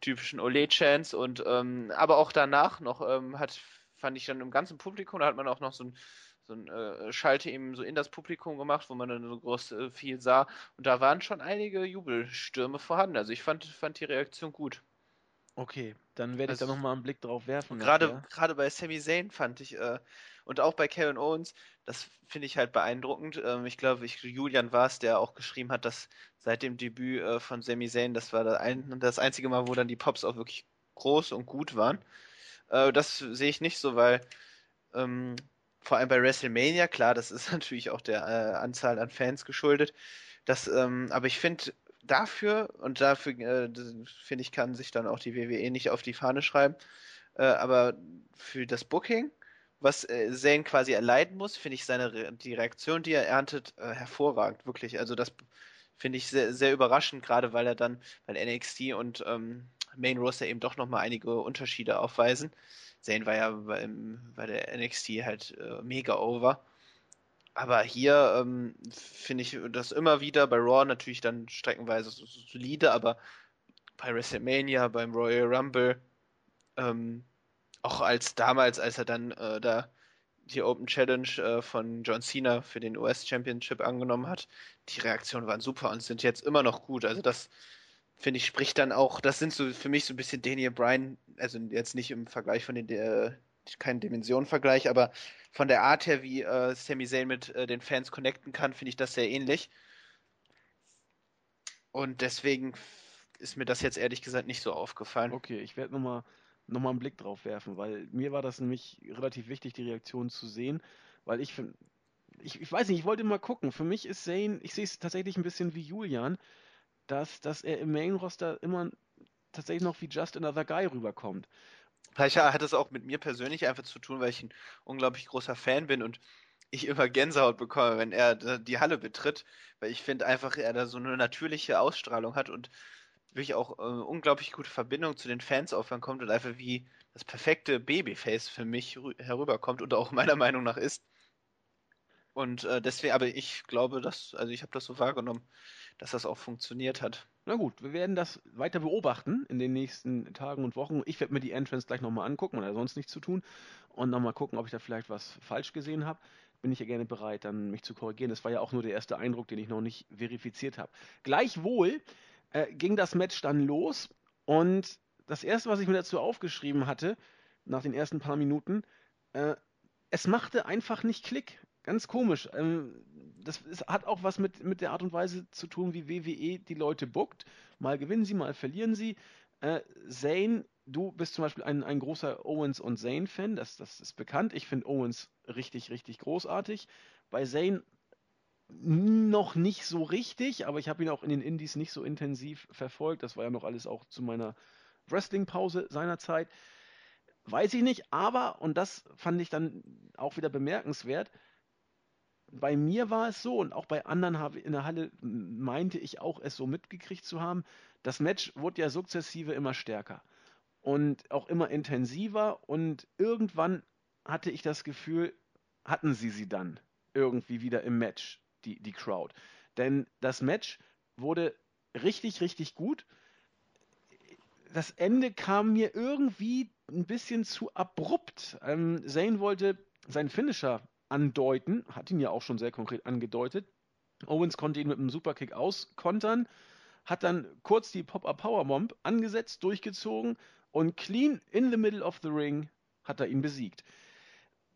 typischen Ole-Chance und ähm, aber auch danach noch ähm, hat fand ich dann im ganzen Publikum, da hat man auch noch so ein so ein äh, Schalte eben so in das Publikum gemacht, wo man dann so groß äh, viel sah. Und da waren schon einige Jubelstürme vorhanden. Also ich fand, fand die Reaktion gut. Okay, dann werde also, ich da nochmal einen Blick drauf werfen. Gerade, gerade bei Sami Zayn fand ich, äh, und auch bei Kevin Owens, das finde ich halt beeindruckend. Ähm, ich glaube, ich, Julian war es, der auch geschrieben hat, dass seit dem Debüt äh, von Sami Zayn, das war das, ein, das einzige Mal, wo dann die Pops auch wirklich groß und gut waren. Äh, das sehe ich nicht so, weil ähm, vor allem bei WrestleMania, klar, das ist (laughs) natürlich auch der äh, Anzahl an Fans geschuldet. Das, ähm, aber ich finde dafür, und dafür äh, finde ich, kann sich dann auch die WWE nicht auf die Fahne schreiben, äh, aber für das Booking, was äh, Zane quasi erleiden muss, finde ich seine Re die Reaktion, die er erntet, äh, hervorragend, wirklich. Also das finde ich sehr, sehr überraschend, gerade weil er dann bei NXT und ähm, Main Roster eben doch nochmal einige Unterschiede aufweisen. Zane war ja beim, bei der NXT halt äh, mega over. Aber hier ähm, finde ich das immer wieder bei Raw natürlich dann streckenweise so, so solide, aber bei WrestleMania, beim Royal Rumble, ähm, auch als damals, als er dann äh, da die Open Challenge äh, von John Cena für den US Championship angenommen hat, die Reaktionen waren super und sind jetzt immer noch gut. Also das finde ich, spricht dann auch, das sind so für mich so ein bisschen Daniel Bryan, also jetzt nicht im Vergleich von den, äh, kein Dimensionenvergleich, aber von der Art her, wie äh, Sami Zayn mit äh, den Fans connecten kann, finde ich das sehr ähnlich. Und deswegen ist mir das jetzt ehrlich gesagt nicht so aufgefallen. Okay, ich werde nochmal noch mal einen Blick drauf werfen, weil mir war das nämlich relativ wichtig, die Reaktion zu sehen, weil ich finde, ich, ich weiß nicht, ich wollte mal gucken. Für mich ist Zane, ich sehe es tatsächlich ein bisschen wie Julian dass, dass er im Main-Roster immer tatsächlich noch wie Just Another Guy rüberkommt. Vielleicht hat es auch mit mir persönlich einfach zu tun, weil ich ein unglaublich großer Fan bin und ich immer Gänsehaut bekomme, wenn er die Halle betritt, weil ich finde einfach, er da so eine natürliche Ausstrahlung hat und wirklich auch äh, unglaublich gute Verbindung zu den Fans aufkommt und einfach wie das perfekte Babyface für mich herüberkommt und auch meiner Meinung nach ist. Und äh, deswegen, aber ich glaube, dass, also ich habe das so wahrgenommen, dass das auch funktioniert hat. Na gut, wir werden das weiter beobachten in den nächsten Tagen und Wochen. Ich werde mir die Entrance gleich nochmal angucken, man hat sonst nichts zu tun. Und nochmal gucken, ob ich da vielleicht was falsch gesehen habe. Bin ich ja gerne bereit, dann mich zu korrigieren. Das war ja auch nur der erste Eindruck, den ich noch nicht verifiziert habe. Gleichwohl äh, ging das Match dann los und das erste, was ich mir dazu aufgeschrieben hatte, nach den ersten paar Minuten, äh, es machte einfach nicht Klick. Ganz komisch. Ähm, das ist, hat auch was mit, mit der Art und Weise zu tun, wie WWE die Leute bookt. Mal gewinnen sie, mal verlieren sie. Äh, Zane, du bist zum Beispiel ein, ein großer Owens und Zane-Fan, das, das ist bekannt. Ich finde Owens richtig, richtig großartig. Bei Zane noch nicht so richtig, aber ich habe ihn auch in den Indies nicht so intensiv verfolgt. Das war ja noch alles auch zu meiner Wrestling-Pause seinerzeit. Weiß ich nicht, aber, und das fand ich dann auch wieder bemerkenswert, bei mir war es so und auch bei anderen in der Halle meinte ich auch, es so mitgekriegt zu haben. Das Match wurde ja sukzessive immer stärker und auch immer intensiver und irgendwann hatte ich das Gefühl, hatten sie sie dann irgendwie wieder im Match, die, die Crowd. Denn das Match wurde richtig, richtig gut. Das Ende kam mir irgendwie ein bisschen zu abrupt. Ähm, Zane wollte seinen Finisher andeuten, hat ihn ja auch schon sehr konkret angedeutet. Owens konnte ihn mit einem Superkick auskontern, hat dann kurz die Pop-Up Powerbomb angesetzt, durchgezogen und clean in the middle of the ring hat er ihn besiegt.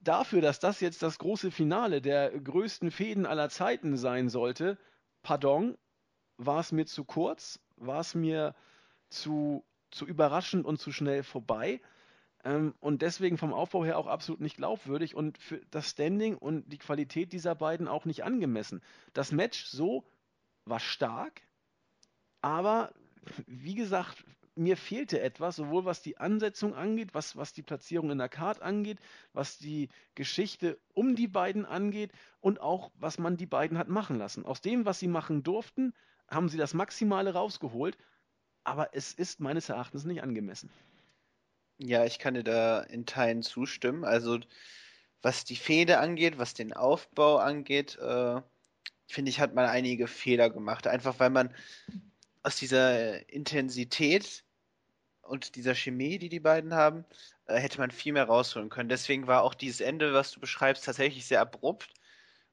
Dafür, dass das jetzt das große Finale der größten Fäden aller Zeiten sein sollte, pardon, war es mir zu kurz, war es mir zu, zu überraschend und zu schnell vorbei. Ähm, und deswegen vom Aufbau her auch absolut nicht glaubwürdig und für das Standing und die Qualität dieser beiden auch nicht angemessen. Das Match so war stark, aber wie gesagt, mir fehlte etwas, sowohl was die Ansetzung angeht, was, was die Platzierung in der Card angeht, was die Geschichte um die beiden angeht und auch, was man die beiden hat machen lassen. Aus dem, was sie machen durften, haben sie das Maximale rausgeholt, aber es ist meines Erachtens nicht angemessen. Ja, ich kann dir da in Teilen zustimmen. Also, was die Fehde angeht, was den Aufbau angeht, äh, finde ich, hat man einige Fehler gemacht. Einfach weil man aus dieser Intensität und dieser Chemie, die die beiden haben, äh, hätte man viel mehr rausholen können. Deswegen war auch dieses Ende, was du beschreibst, tatsächlich sehr abrupt.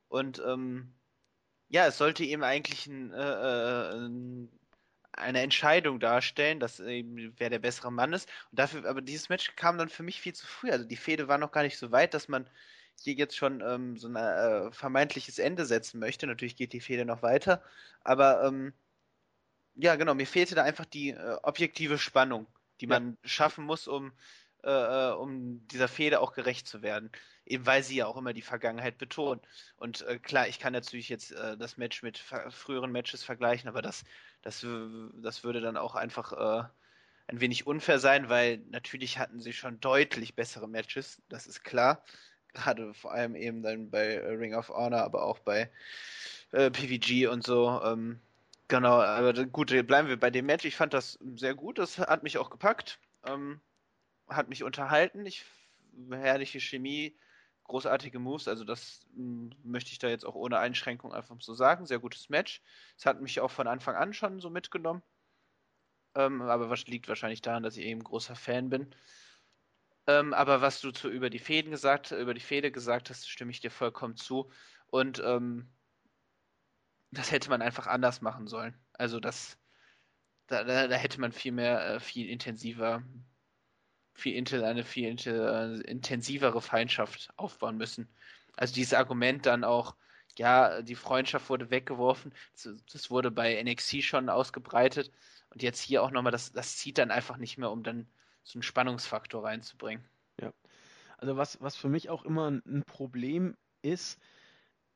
Und ähm, ja, es sollte eben eigentlich ein, äh, äh ein eine Entscheidung darstellen, dass eben wer der bessere Mann ist. Und dafür, aber dieses Match kam dann für mich viel zu früh. Also die Fehde war noch gar nicht so weit, dass man hier jetzt schon ähm, so ein äh, vermeintliches Ende setzen möchte. Natürlich geht die Fehde noch weiter, aber ähm, ja, genau, mir fehlte da einfach die äh, objektive Spannung, die ja. man schaffen muss, um, äh, äh, um dieser Fehde auch gerecht zu werden. Eben weil sie ja auch immer die Vergangenheit betont. Und äh, klar, ich kann natürlich jetzt äh, das Match mit früheren Matches vergleichen, aber das das, das würde dann auch einfach äh, ein wenig unfair sein, weil natürlich hatten sie schon deutlich bessere Matches, das ist klar. Gerade vor allem eben dann bei äh, Ring of Honor, aber auch bei äh, PVG und so. Ähm, genau, aber gut, bleiben wir bei dem Match. Ich fand das sehr gut, das hat mich auch gepackt, ähm, hat mich unterhalten. Ich herrliche Chemie großartige Moves, also das hm, möchte ich da jetzt auch ohne Einschränkung einfach so sagen. Sehr gutes Match. Es hat mich auch von Anfang an schon so mitgenommen. Ähm, aber was liegt wahrscheinlich daran, dass ich eben großer Fan bin. Ähm, aber was du zu, über die Fäden gesagt, über die Fäde gesagt hast, stimme ich dir vollkommen zu. Und ähm, das hätte man einfach anders machen sollen. Also das, da, da, da hätte man viel mehr, äh, viel intensiver viel eine viel intensivere Feindschaft aufbauen müssen. Also dieses Argument dann auch, ja, die Freundschaft wurde weggeworfen, das wurde bei NXT schon ausgebreitet und jetzt hier auch nochmal, das, das zieht dann einfach nicht mehr, um dann so einen Spannungsfaktor reinzubringen. Ja. Also was, was für mich auch immer ein Problem ist,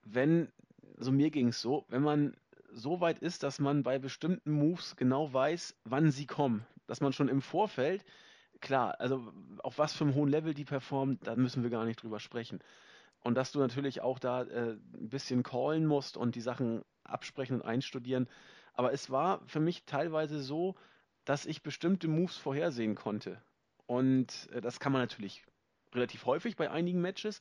wenn, so mir ging es so, wenn man so weit ist, dass man bei bestimmten Moves genau weiß, wann sie kommen. Dass man schon im Vorfeld klar, also auf was für einem hohen Level die performen, da müssen wir gar nicht drüber sprechen. Und dass du natürlich auch da äh, ein bisschen callen musst und die Sachen absprechen und einstudieren. Aber es war für mich teilweise so, dass ich bestimmte Moves vorhersehen konnte. Und äh, das kann man natürlich relativ häufig bei einigen Matches.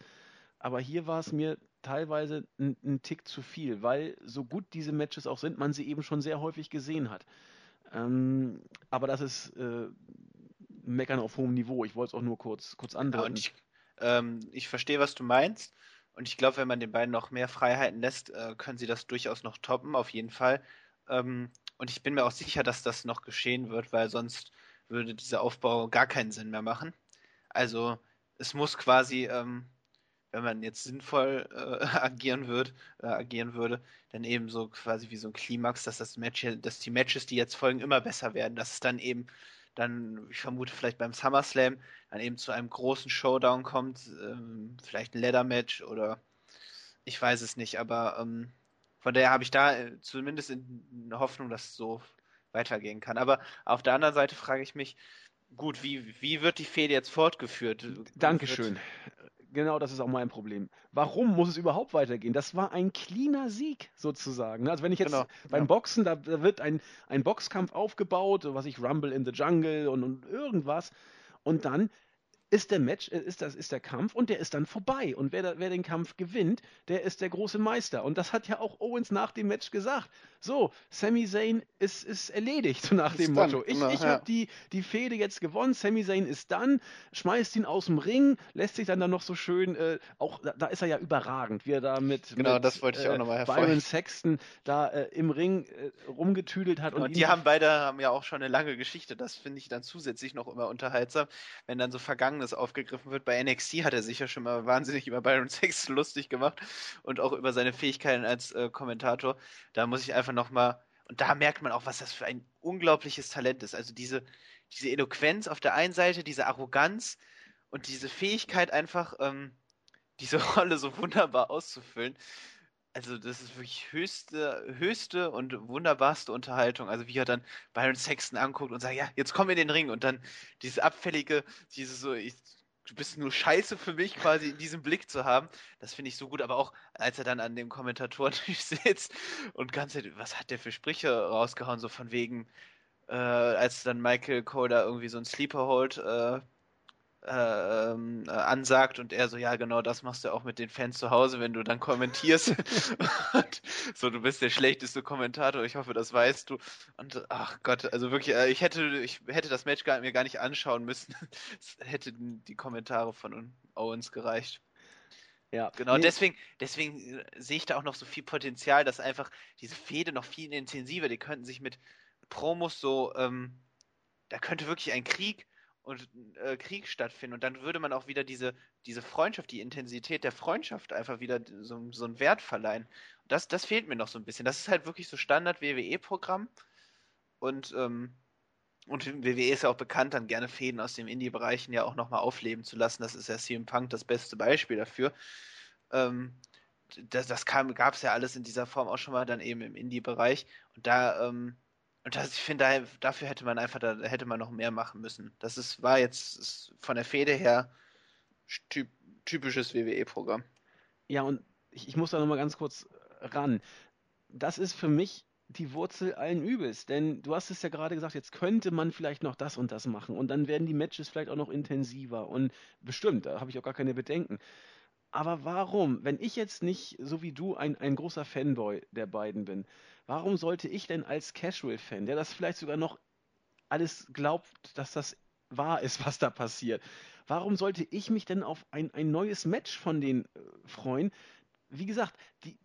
Aber hier war es mir teilweise ein, ein, Tick zu viel, weil so gut diese Matches auch sind, man sie eben schon sehr häufig gesehen hat. Ähm, aber das ist äh, Meckern auf hohem Niveau. Ich wollte es auch nur kurz, kurz andeuten. Ja, ich, ähm, ich verstehe, was du meinst. Und ich glaube, wenn man den beiden noch mehr Freiheiten lässt, äh, können sie das durchaus noch toppen, auf jeden Fall. Ähm, und ich bin mir auch sicher, dass das noch geschehen wird, weil sonst würde dieser Aufbau gar keinen Sinn mehr machen. Also es muss quasi, ähm, wenn man jetzt sinnvoll äh, (laughs) agieren wird, äh, agieren würde, dann eben so quasi wie so ein Klimax, dass das Match, dass die Matches, die jetzt folgen, immer besser werden, dass es dann eben dann, ich vermute, vielleicht beim SummerSlam dann eben zu einem großen Showdown kommt, ähm, vielleicht ein Leather-Match oder ich weiß es nicht, aber ähm, von daher habe ich da äh, zumindest in Hoffnung, dass es so weitergehen kann. Aber auf der anderen Seite frage ich mich, gut, wie, wie wird die Fehde jetzt fortgeführt? Dankeschön. Genau, das ist auch mein Problem. Warum muss es überhaupt weitergehen? Das war ein cleaner Sieg sozusagen. Also wenn ich jetzt genau, beim ja. Boxen, da, da, wird ein, ein Boxkampf aufgebaut, was ich Rumble in the Jungle und, und irgendwas. Und dann ist der Match, äh, ist das, ist der Kampf und der ist dann vorbei. Und wer, da, wer den Kampf gewinnt, der ist der große Meister. Und das hat ja auch Owens nach dem Match gesagt. So, Sami Zayn ist, ist erledigt, (laughs) nach ist dem Motto. Ich, genau, ich ja. habe die, die Fehde jetzt gewonnen, Sami Zayn ist dann, schmeißt ihn aus dem Ring, lässt sich dann dann noch so schön, äh, auch da, da, ist er ja überragend, wie er da mit, genau, mit, das wollte ich auch äh, nochmal hervorheben. Byron Sexton da äh, im Ring äh, rumgetüdelt hat. Und, und die haben beide haben ja auch schon eine lange Geschichte. Das finde ich dann zusätzlich noch immer unterhaltsam, wenn dann so Vergangenes aufgegriffen wird. Bei NXT hat er sich ja schon mal wahnsinnig über Byron Sexton (laughs) lustig gemacht und auch über seine Fähigkeiten als äh, Kommentator. Da muss ich einfach nochmal, und da merkt man auch, was das für ein unglaubliches Talent ist. Also diese, diese Eloquenz auf der einen Seite, diese Arroganz und diese Fähigkeit einfach, ähm, diese (laughs) Rolle so wunderbar auszufüllen. Also das ist wirklich höchste, höchste und wunderbarste Unterhaltung. Also wie er dann Byron Sexton anguckt und sagt, ja, jetzt komm in den Ring und dann dieses abfällige, dieses so, ich, du bist nur Scheiße für mich quasi in diesem Blick zu haben, das finde ich so gut. Aber auch als er dann an dem Kommentatoren (laughs) sitzt und ganz, was hat der für Sprüche rausgehauen, so von wegen, äh, als dann Michael Cole da irgendwie so einen Sleeper holt, äh, äh, ähm, äh, ansagt und er so, ja genau, das machst du auch mit den Fans zu Hause, wenn du dann kommentierst. (laughs) so, du bist der schlechteste Kommentator, ich hoffe, das weißt du. Und ach Gott, also wirklich, äh, ich hätte, ich hätte das Match gar, mir gar nicht anschauen müssen. (laughs) es hätten die Kommentare von Owens gereicht. Ja, genau, nee. deswegen, deswegen äh, sehe ich da auch noch so viel Potenzial, dass einfach diese Fehde noch viel intensiver, die könnten sich mit Promos so, ähm, da könnte wirklich ein Krieg und äh, Krieg stattfinden. Und dann würde man auch wieder diese, diese Freundschaft, die Intensität der Freundschaft einfach wieder so, so einen Wert verleihen. Das, das fehlt mir noch so ein bisschen. Das ist halt wirklich so Standard-WWE-Programm. Und, ähm, und WWE ist ja auch bekannt, dann gerne Fäden aus den Indie-Bereichen ja auch nochmal aufleben zu lassen. Das ist ja CM Punk das beste Beispiel dafür. Ähm, das das gab es ja alles in dieser Form auch schon mal dann eben im Indie-Bereich. Und da ähm, und das, ich finde, dafür hätte man einfach, da hätte man noch mehr machen müssen. Das ist, war jetzt ist von der Fehde her typ, typisches WWE-Programm. Ja, und ich, ich muss da nochmal ganz kurz ran. Das ist für mich die Wurzel allen Übels, denn du hast es ja gerade gesagt, jetzt könnte man vielleicht noch das und das machen und dann werden die Matches vielleicht auch noch intensiver und bestimmt, da habe ich auch gar keine Bedenken. Aber warum, wenn ich jetzt nicht, so wie du, ein, ein großer Fanboy der beiden bin, warum sollte ich denn als Casual-Fan, der das vielleicht sogar noch alles glaubt, dass das wahr ist, (laughs) was da passiert, warum sollte ich mich denn auf ein, ein neues Match von denen äh, freuen? Wie gesagt, die,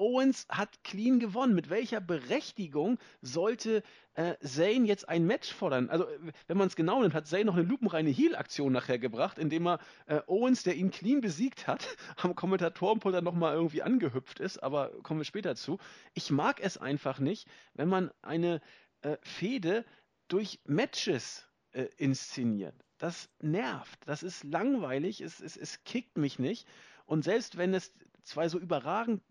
Owens hat clean gewonnen. Mit welcher Berechtigung sollte äh, Zayn jetzt ein Match fordern? Also, wenn man es genau nimmt, hat Zayn noch eine lupenreine Heal-Aktion nachher gebracht, indem er äh, Owens, der ihn clean besiegt hat, (laughs) am Kommentatorenpult dann nochmal irgendwie angehüpft ist, aber kommen wir später zu. Ich mag es einfach nicht, wenn man eine äh, Fehde durch Matches äh, inszeniert. Das nervt, das ist langweilig, es, es, es kickt mich nicht. Und selbst wenn es zwei so überragend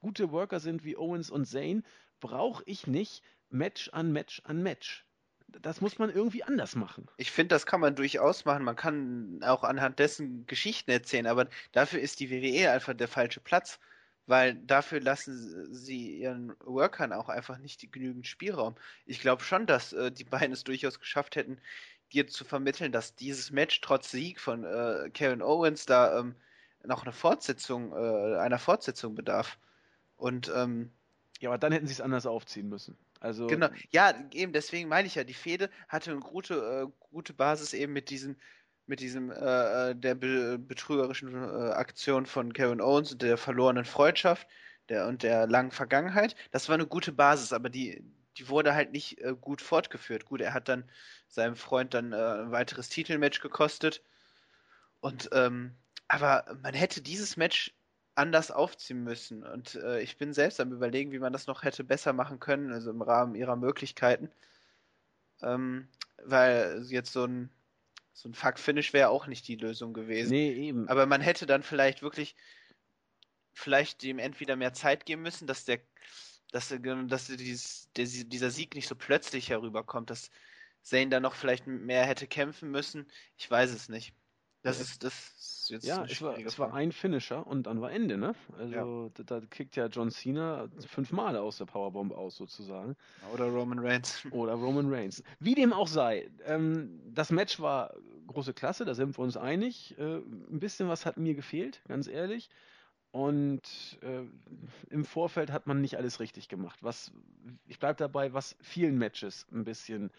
gute Worker sind wie Owens und Zane, brauche ich nicht Match an Match an Match. Das muss man irgendwie anders machen. Ich finde, das kann man durchaus machen. Man kann auch anhand dessen Geschichten erzählen, aber dafür ist die WWE einfach der falsche Platz, weil dafür lassen sie ihren Workern auch einfach nicht genügend Spielraum. Ich glaube schon, dass äh, die beiden es durchaus geschafft hätten, dir zu vermitteln, dass dieses Match trotz Sieg von äh, Kevin Owens da ähm, noch eine Fortsetzung, äh, einer Fortsetzung bedarf. Und ähm, ja, aber dann hätten sie es anders aufziehen müssen. Also genau, ja, eben deswegen meine ich ja, die Fehde hatte eine gute, äh, gute Basis eben mit diesem, mit diesem äh, äh, der be betrügerischen äh, Aktion von Kevin Owens und der verlorenen Freundschaft der und der langen Vergangenheit. Das war eine gute Basis, aber die, die wurde halt nicht äh, gut fortgeführt. Gut, er hat dann seinem Freund dann äh, ein weiteres Titelmatch gekostet. Und ähm, aber man hätte dieses Match anders aufziehen müssen. Und äh, ich bin selbst am überlegen, wie man das noch hätte besser machen können, also im Rahmen ihrer Möglichkeiten. Ähm, weil jetzt so ein, so ein Fuck-Finish wäre auch nicht die Lösung gewesen. Nee, eben. Aber man hätte dann vielleicht wirklich vielleicht dem entweder mehr Zeit geben müssen, dass der dass, dass dieses, der, dieser Sieg nicht so plötzlich herüberkommt, dass Zane dann noch vielleicht mehr hätte kämpfen müssen. Ich weiß es nicht. Das ist, das ist jetzt Ja, es war, es war ein Finisher und dann war Ende, ne? Also ja. da, da, kickt ja John Cena fünfmal aus der Powerbomb aus, sozusagen. Oder Roman Reigns. (laughs) Oder Roman Reigns. Wie dem auch sei, ähm, das Match war große Klasse, da sind wir uns einig. Äh, ein bisschen was hat mir gefehlt, ganz ehrlich. Und äh, im Vorfeld hat man nicht alles richtig gemacht. Was, ich bleibe dabei, was vielen Matches ein bisschen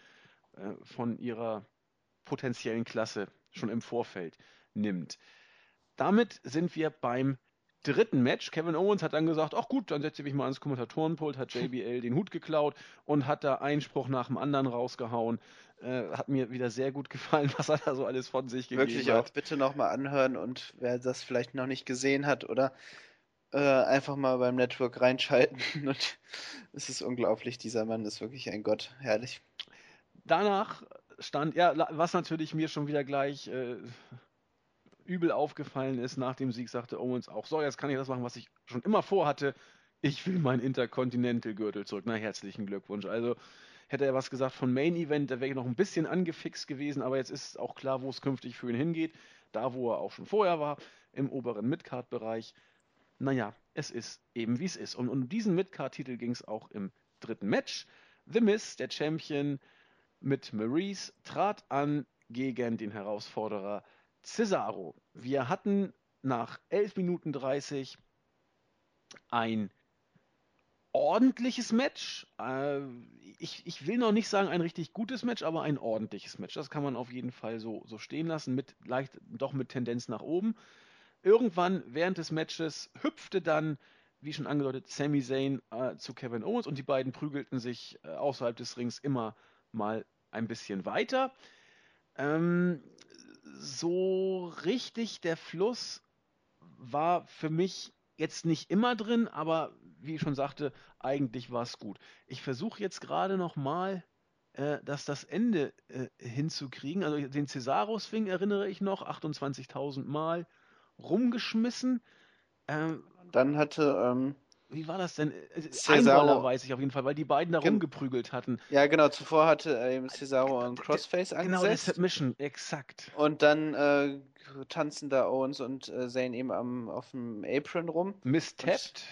äh, von ihrer potenziellen Klasse schon im Vorfeld nimmt. Damit sind wir beim dritten Match. Kevin Owens hat dann gesagt, ach gut, dann setze ich mich mal ans Kommentatorenpult, hat JBL den Hut geklaut und hat da Einspruch nach dem anderen rausgehauen. Äh, hat mir wieder sehr gut gefallen, (laughs) was er da so alles von sich gegeben Wirklich hat. auch bitte nochmal anhören und wer das vielleicht noch nicht gesehen hat oder äh, einfach mal beim Network reinschalten. (laughs) Und es ist unglaublich, dieser Mann ist wirklich ein Gott, herrlich. Danach stand, ja, was natürlich mir schon wieder gleich äh, übel aufgefallen ist, nach dem Sieg sagte Owens auch, so, jetzt kann ich das machen, was ich schon immer vorhatte. Ich will meinen Intercontinental-Gürtel zurück. Na, herzlichen Glückwunsch. Also hätte er was gesagt von Main Event, da wäre ich noch ein bisschen angefixt gewesen, aber jetzt ist auch klar, wo es künftig für ihn hingeht. Da, wo er auch schon vorher war, im oberen Midcard-Bereich. Naja, es ist eben wie es ist. Und um diesen Midcard-Titel ging es auch im dritten Match. The Miz, der Champion mit Maurice, trat an gegen den Herausforderer Cesaro. Wir hatten nach 11 Minuten 30 ein ordentliches Match. Äh, ich, ich, will noch nicht sagen ein richtig gutes Match, aber ein ordentliches Match. Das kann man auf jeden Fall so, so stehen lassen, mit leicht doch mit Tendenz nach oben. Irgendwann während des Matches hüpfte dann, wie schon angedeutet, Sami Zayn äh, zu Kevin Owens und die beiden prügelten sich äh, außerhalb des Rings immer mal ein bisschen weiter. Ähm, so richtig der Fluss war für mich jetzt nicht immer drin, aber wie ich schon sagte, eigentlich war es gut. Ich versuche jetzt gerade noch mal, äh, dass das Ende äh, hinzukriegen. Also den Cesaro-Swing erinnere ich noch, 28.000 Mal rumgeschmissen. Ähm, Dann hatte ähm, wie war das denn? Cesaro äh, weiß ich auf jeden Fall, weil die beiden da Gen rumgeprügelt hatten. Ja, genau. Zuvor hatte ähm, Cesaro einen Crossface genau, angesetzt. Genau, der Submission, exakt. Und dann äh, tanzen da Owens und äh, Zane eben am, auf dem Apron rum. Misstappt.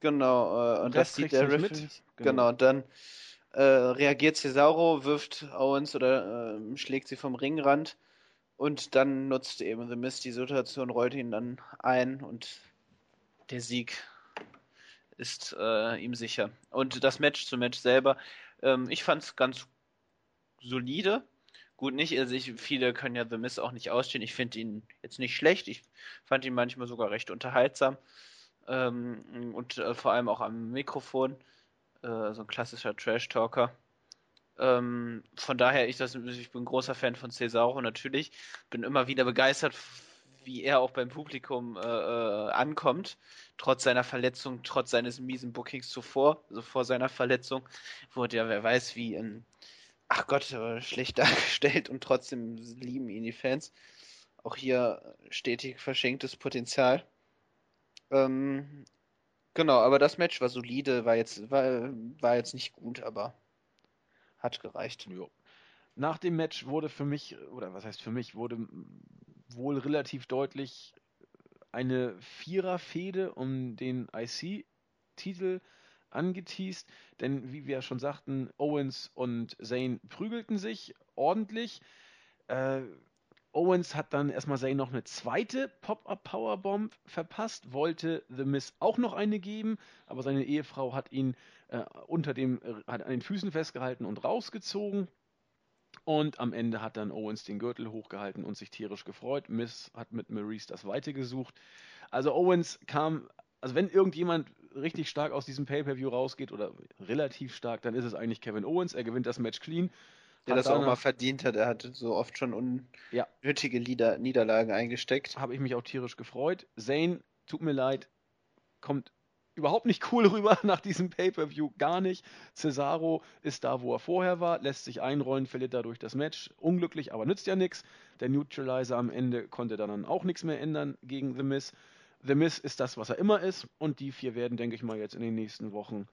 Genau, äh, und, und das sieht der Riff. Genau. genau, und dann äh, reagiert Cesaro, wirft Owens oder äh, schlägt sie vom Ringrand. Und dann nutzt eben The Mist die Situation, rollt ihn dann ein und der Sieg ist äh, ihm sicher. Und das Match zum Match selber, ähm, ich fand es ganz solide. Gut, nicht, also ich, viele können ja The Miz auch nicht ausstehen. Ich finde ihn jetzt nicht schlecht. Ich fand ihn manchmal sogar recht unterhaltsam. Ähm, und äh, vor allem auch am Mikrofon. Äh, so ein klassischer Trash-Talker. Ähm, von daher, ich, das, ich bin ein großer Fan von Cesaro natürlich. Bin immer wieder begeistert wie er auch beim Publikum äh, äh, ankommt, trotz seiner Verletzung, trotz seines miesen Bookings zuvor, also vor seiner Verletzung, wurde ja, wer weiß, wie ein, ach Gott, schlecht (laughs) dargestellt und trotzdem lieben ihn die Fans. Auch hier stetig verschenktes Potenzial. Ähm, genau, aber das Match war solide, war jetzt, war, war jetzt nicht gut, aber hat gereicht. Jo. Nach dem Match wurde für mich, oder was heißt für mich, wurde wohl relativ deutlich eine Vierer-Fehde um den IC-Titel angeteased, denn wie wir schon sagten, Owens und Zane prügelten sich ordentlich. Äh, Owens hat dann erstmal Zane noch eine zweite Pop-Up Powerbomb verpasst, wollte The Miz auch noch eine geben, aber seine Ehefrau hat ihn äh, unter dem, äh, hat an den Füßen festgehalten und rausgezogen. Und am Ende hat dann Owens den Gürtel hochgehalten und sich tierisch gefreut. Miss hat mit Maurice das Weite gesucht. Also Owens kam, also wenn irgendjemand richtig stark aus diesem Pay-Per-View rausgeht oder relativ stark, dann ist es eigentlich Kevin Owens. Er gewinnt das Match clean. Der das auch mal verdient hat. Er hat so oft schon unnötige ja. Niederlagen eingesteckt. Habe ich mich auch tierisch gefreut. Zane, tut mir leid, kommt überhaupt nicht cool (laughs) rüber nach diesem Pay-Per-View, gar nicht. Cesaro ist da, wo er vorher war, lässt sich einrollen, verliert dadurch das Match. Unglücklich, aber nützt ja nichts. Der Neutralizer am Ende konnte dann auch nichts mehr ändern gegen The Miz. The Miz ist das, was er immer ist und die vier werden, denke ich mal, jetzt in den nächsten Wochen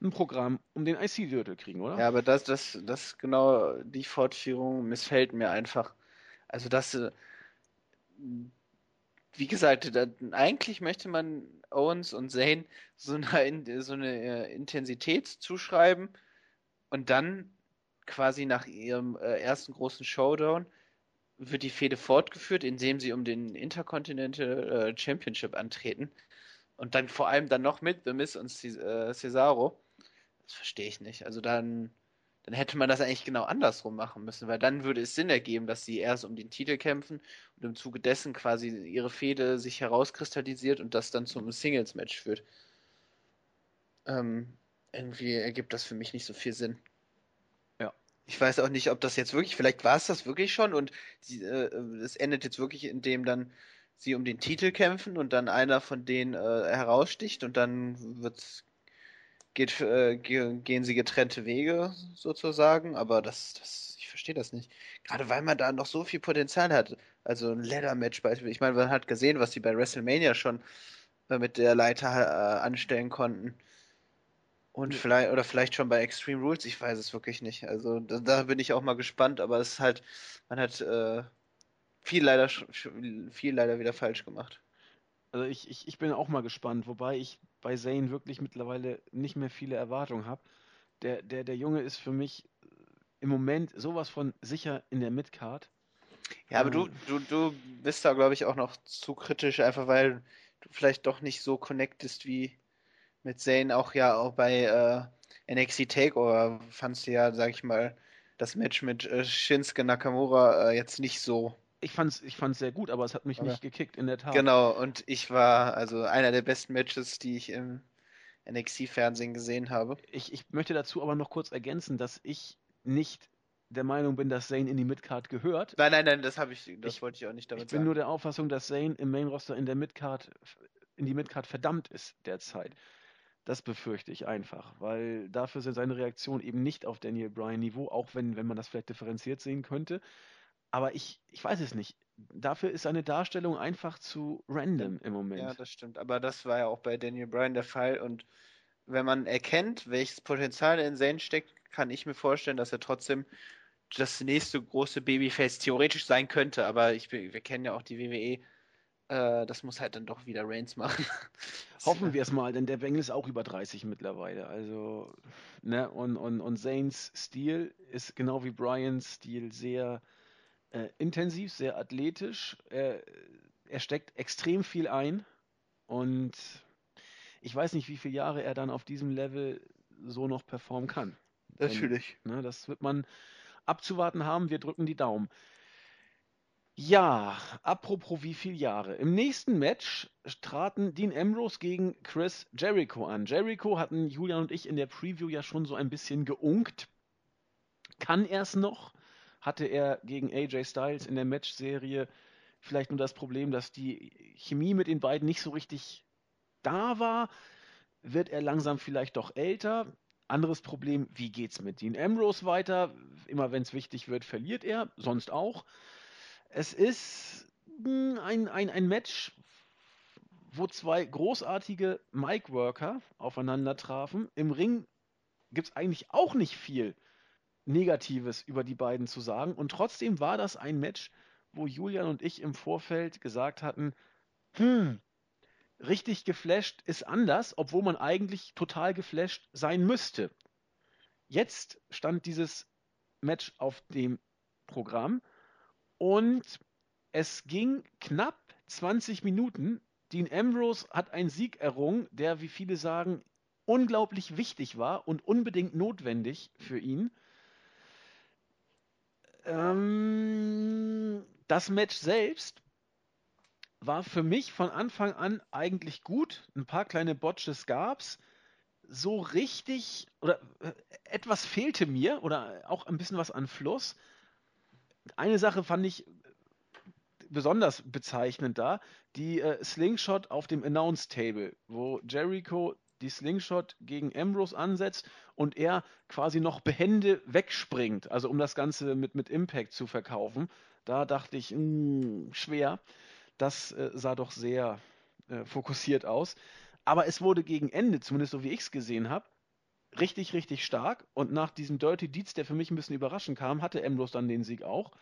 ein Programm um den IC-Gürtel kriegen, oder? Ja, aber das, das, das genau die Fortführung missfällt mir einfach. Also das äh, wie gesagt, da, eigentlich möchte man Owens und Zane so eine, so eine äh, Intensität zuschreiben und dann quasi nach ihrem äh, ersten großen Showdown wird die Fehde fortgeführt, indem sie um den Intercontinental äh, Championship antreten. Und dann vor allem dann noch mit The Miz und Cesaro. Das verstehe ich nicht. Also dann, dann hätte man das eigentlich genau andersrum machen müssen, weil dann würde es Sinn ergeben, dass sie erst um den Titel kämpfen und im Zuge dessen quasi ihre Fehde sich herauskristallisiert und das dann zum Singles-Match führt. Ähm, irgendwie ergibt das für mich nicht so viel Sinn. Ja. Ich weiß auch nicht, ob das jetzt wirklich, vielleicht war es das wirklich schon und sie, äh, es endet jetzt wirklich, indem dann sie um den Titel kämpfen und dann einer von denen äh, heraussticht und dann wird's, geht, äh, gehen sie getrennte Wege sozusagen, aber das, das ich verstehe das nicht. Gerade weil man da noch so viel Potenzial hat. Also ein Leather-Match beispielsweise. Ich meine, man hat gesehen, was sie bei WrestleMania schon äh, mit der Leiter äh, anstellen konnten. Und ja. vielleicht, oder vielleicht schon bei Extreme Rules, ich weiß es wirklich nicht. Also da, da bin ich auch mal gespannt, aber es ist halt, man hat äh, viel leider viel leider wieder falsch gemacht. Also ich, ich, ich bin auch mal gespannt, wobei ich bei Zane wirklich mittlerweile nicht mehr viele Erwartungen habe. Der, der, der Junge ist für mich im Moment sowas von sicher in der Midcard. Ja, aber ähm, du, du, du bist da, glaube ich, auch noch zu kritisch, einfach weil du vielleicht doch nicht so connectest wie mit Zane. Auch ja auch bei äh, NXT Takeover fandst du ja, sag ich mal, das Match mit äh, Shinsuke Nakamura äh, jetzt nicht so ich fand's, ich fand's sehr gut, aber es hat mich aber nicht gekickt, in der Tat. Genau, und ich war also einer der besten Matches, die ich im NXT-Fernsehen gesehen habe. Ich, ich möchte dazu aber noch kurz ergänzen, dass ich nicht der Meinung bin, dass Zane in die Midcard gehört. Nein, nein, nein, das habe ich, das ich, wollte ich auch nicht damit sagen. Ich bin sagen. nur der Auffassung, dass Zane im Main Roster in der Midcard, in die Midcard verdammt ist derzeit. Das befürchte ich einfach, weil dafür sind seine Reaktionen eben nicht auf Daniel Bryan Niveau, auch wenn, wenn man das vielleicht differenziert sehen könnte. Aber ich, ich weiß es nicht. Dafür ist seine Darstellung einfach zu random im Moment. Ja, das stimmt. Aber das war ja auch bei Daniel Bryan der Fall. Und wenn man erkennt, welches Potenzial in Zane steckt, kann ich mir vorstellen, dass er trotzdem das nächste große Babyface theoretisch sein könnte. Aber ich, wir kennen ja auch die WWE. Äh, das muss halt dann doch wieder Reigns machen. (laughs) Hoffen wir es mal, denn der Bengel ist auch über 30 mittlerweile. Also, ne, und, und, und Zanes Stil ist genau wie Bryans Stil sehr äh, intensiv, sehr athletisch. Er, er steckt extrem viel ein und ich weiß nicht, wie viele Jahre er dann auf diesem Level so noch performen kann. Natürlich. Und, ne, das wird man abzuwarten haben. Wir drücken die Daumen. Ja, apropos wie viele Jahre. Im nächsten Match traten Dean Ambrose gegen Chris Jericho an. Jericho hatten Julian und ich in der Preview ja schon so ein bisschen geunkt. Kann er es noch? Hatte er gegen AJ Styles in der Matchserie vielleicht nur das Problem, dass die Chemie mit den beiden nicht so richtig da war. Wird er langsam vielleicht doch älter? Anderes Problem, wie geht's mit Dean Ambrose weiter? Immer wenn es wichtig wird, verliert er, sonst auch. Es ist hm, ein, ein, ein Match, wo zwei großartige Mic-Worker aufeinander trafen. Im Ring gibt es eigentlich auch nicht viel Negatives über die beiden zu sagen. Und trotzdem war das ein Match, wo Julian und ich im Vorfeld gesagt hatten, hm, richtig geflasht ist anders, obwohl man eigentlich total geflasht sein müsste. Jetzt stand dieses Match auf dem Programm und es ging knapp 20 Minuten. Dean Ambrose hat einen Sieg errungen, der, wie viele sagen, unglaublich wichtig war und unbedingt notwendig für ihn. Ähm, das Match selbst war für mich von Anfang an eigentlich gut. Ein paar kleine Botches gab's. So richtig oder äh, etwas fehlte mir oder auch ein bisschen was an Fluss. Eine Sache fand ich besonders bezeichnend da, die äh, Slingshot auf dem Announce Table, wo Jericho die Slingshot gegen Ambrose ansetzt und er quasi noch behende wegspringt, also um das Ganze mit, mit Impact zu verkaufen. Da dachte ich, mh, hm, schwer. Das äh, sah doch sehr äh, fokussiert aus. Aber es wurde gegen Ende, zumindest so wie ich es gesehen habe, richtig, richtig stark. Und nach diesem Dirty Deeds, der für mich ein bisschen überraschend kam, hatte Ambrose dann den Sieg auch.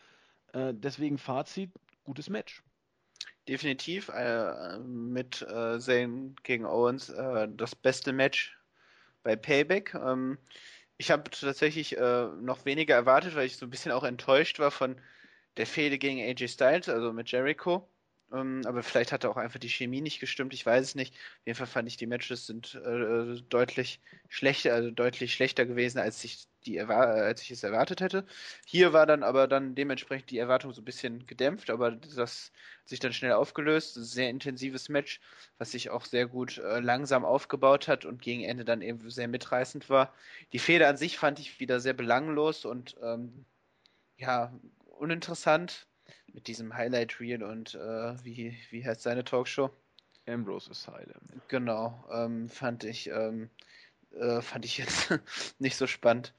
Äh, deswegen Fazit, gutes Match definitiv äh, mit äh, Zane gegen Owens äh, das beste Match bei Payback. Ähm, ich habe tatsächlich äh, noch weniger erwartet, weil ich so ein bisschen auch enttäuscht war von der Fehde gegen AJ Styles, also mit Jericho. Ähm, aber vielleicht hat auch einfach die Chemie nicht gestimmt, ich weiß es nicht. Auf jeden Fall fand ich, die Matches sind äh, deutlich schlechter, also deutlich schlechter gewesen, als ich, die als ich es erwartet hätte. Hier war dann aber dann dementsprechend die Erwartung so ein bisschen gedämpft, aber das hat sich dann schnell aufgelöst. Sehr intensives Match, was sich auch sehr gut äh, langsam aufgebaut hat und gegen Ende dann eben sehr mitreißend war. Die Fehde an sich fand ich wieder sehr belanglos und ähm, ja, uninteressant mit diesem Highlight Reel und äh, wie, wie heißt seine Talkshow? Ambrose Asylum. Genau, ähm, fand ich ähm, äh, fand ich jetzt (laughs) nicht so spannend.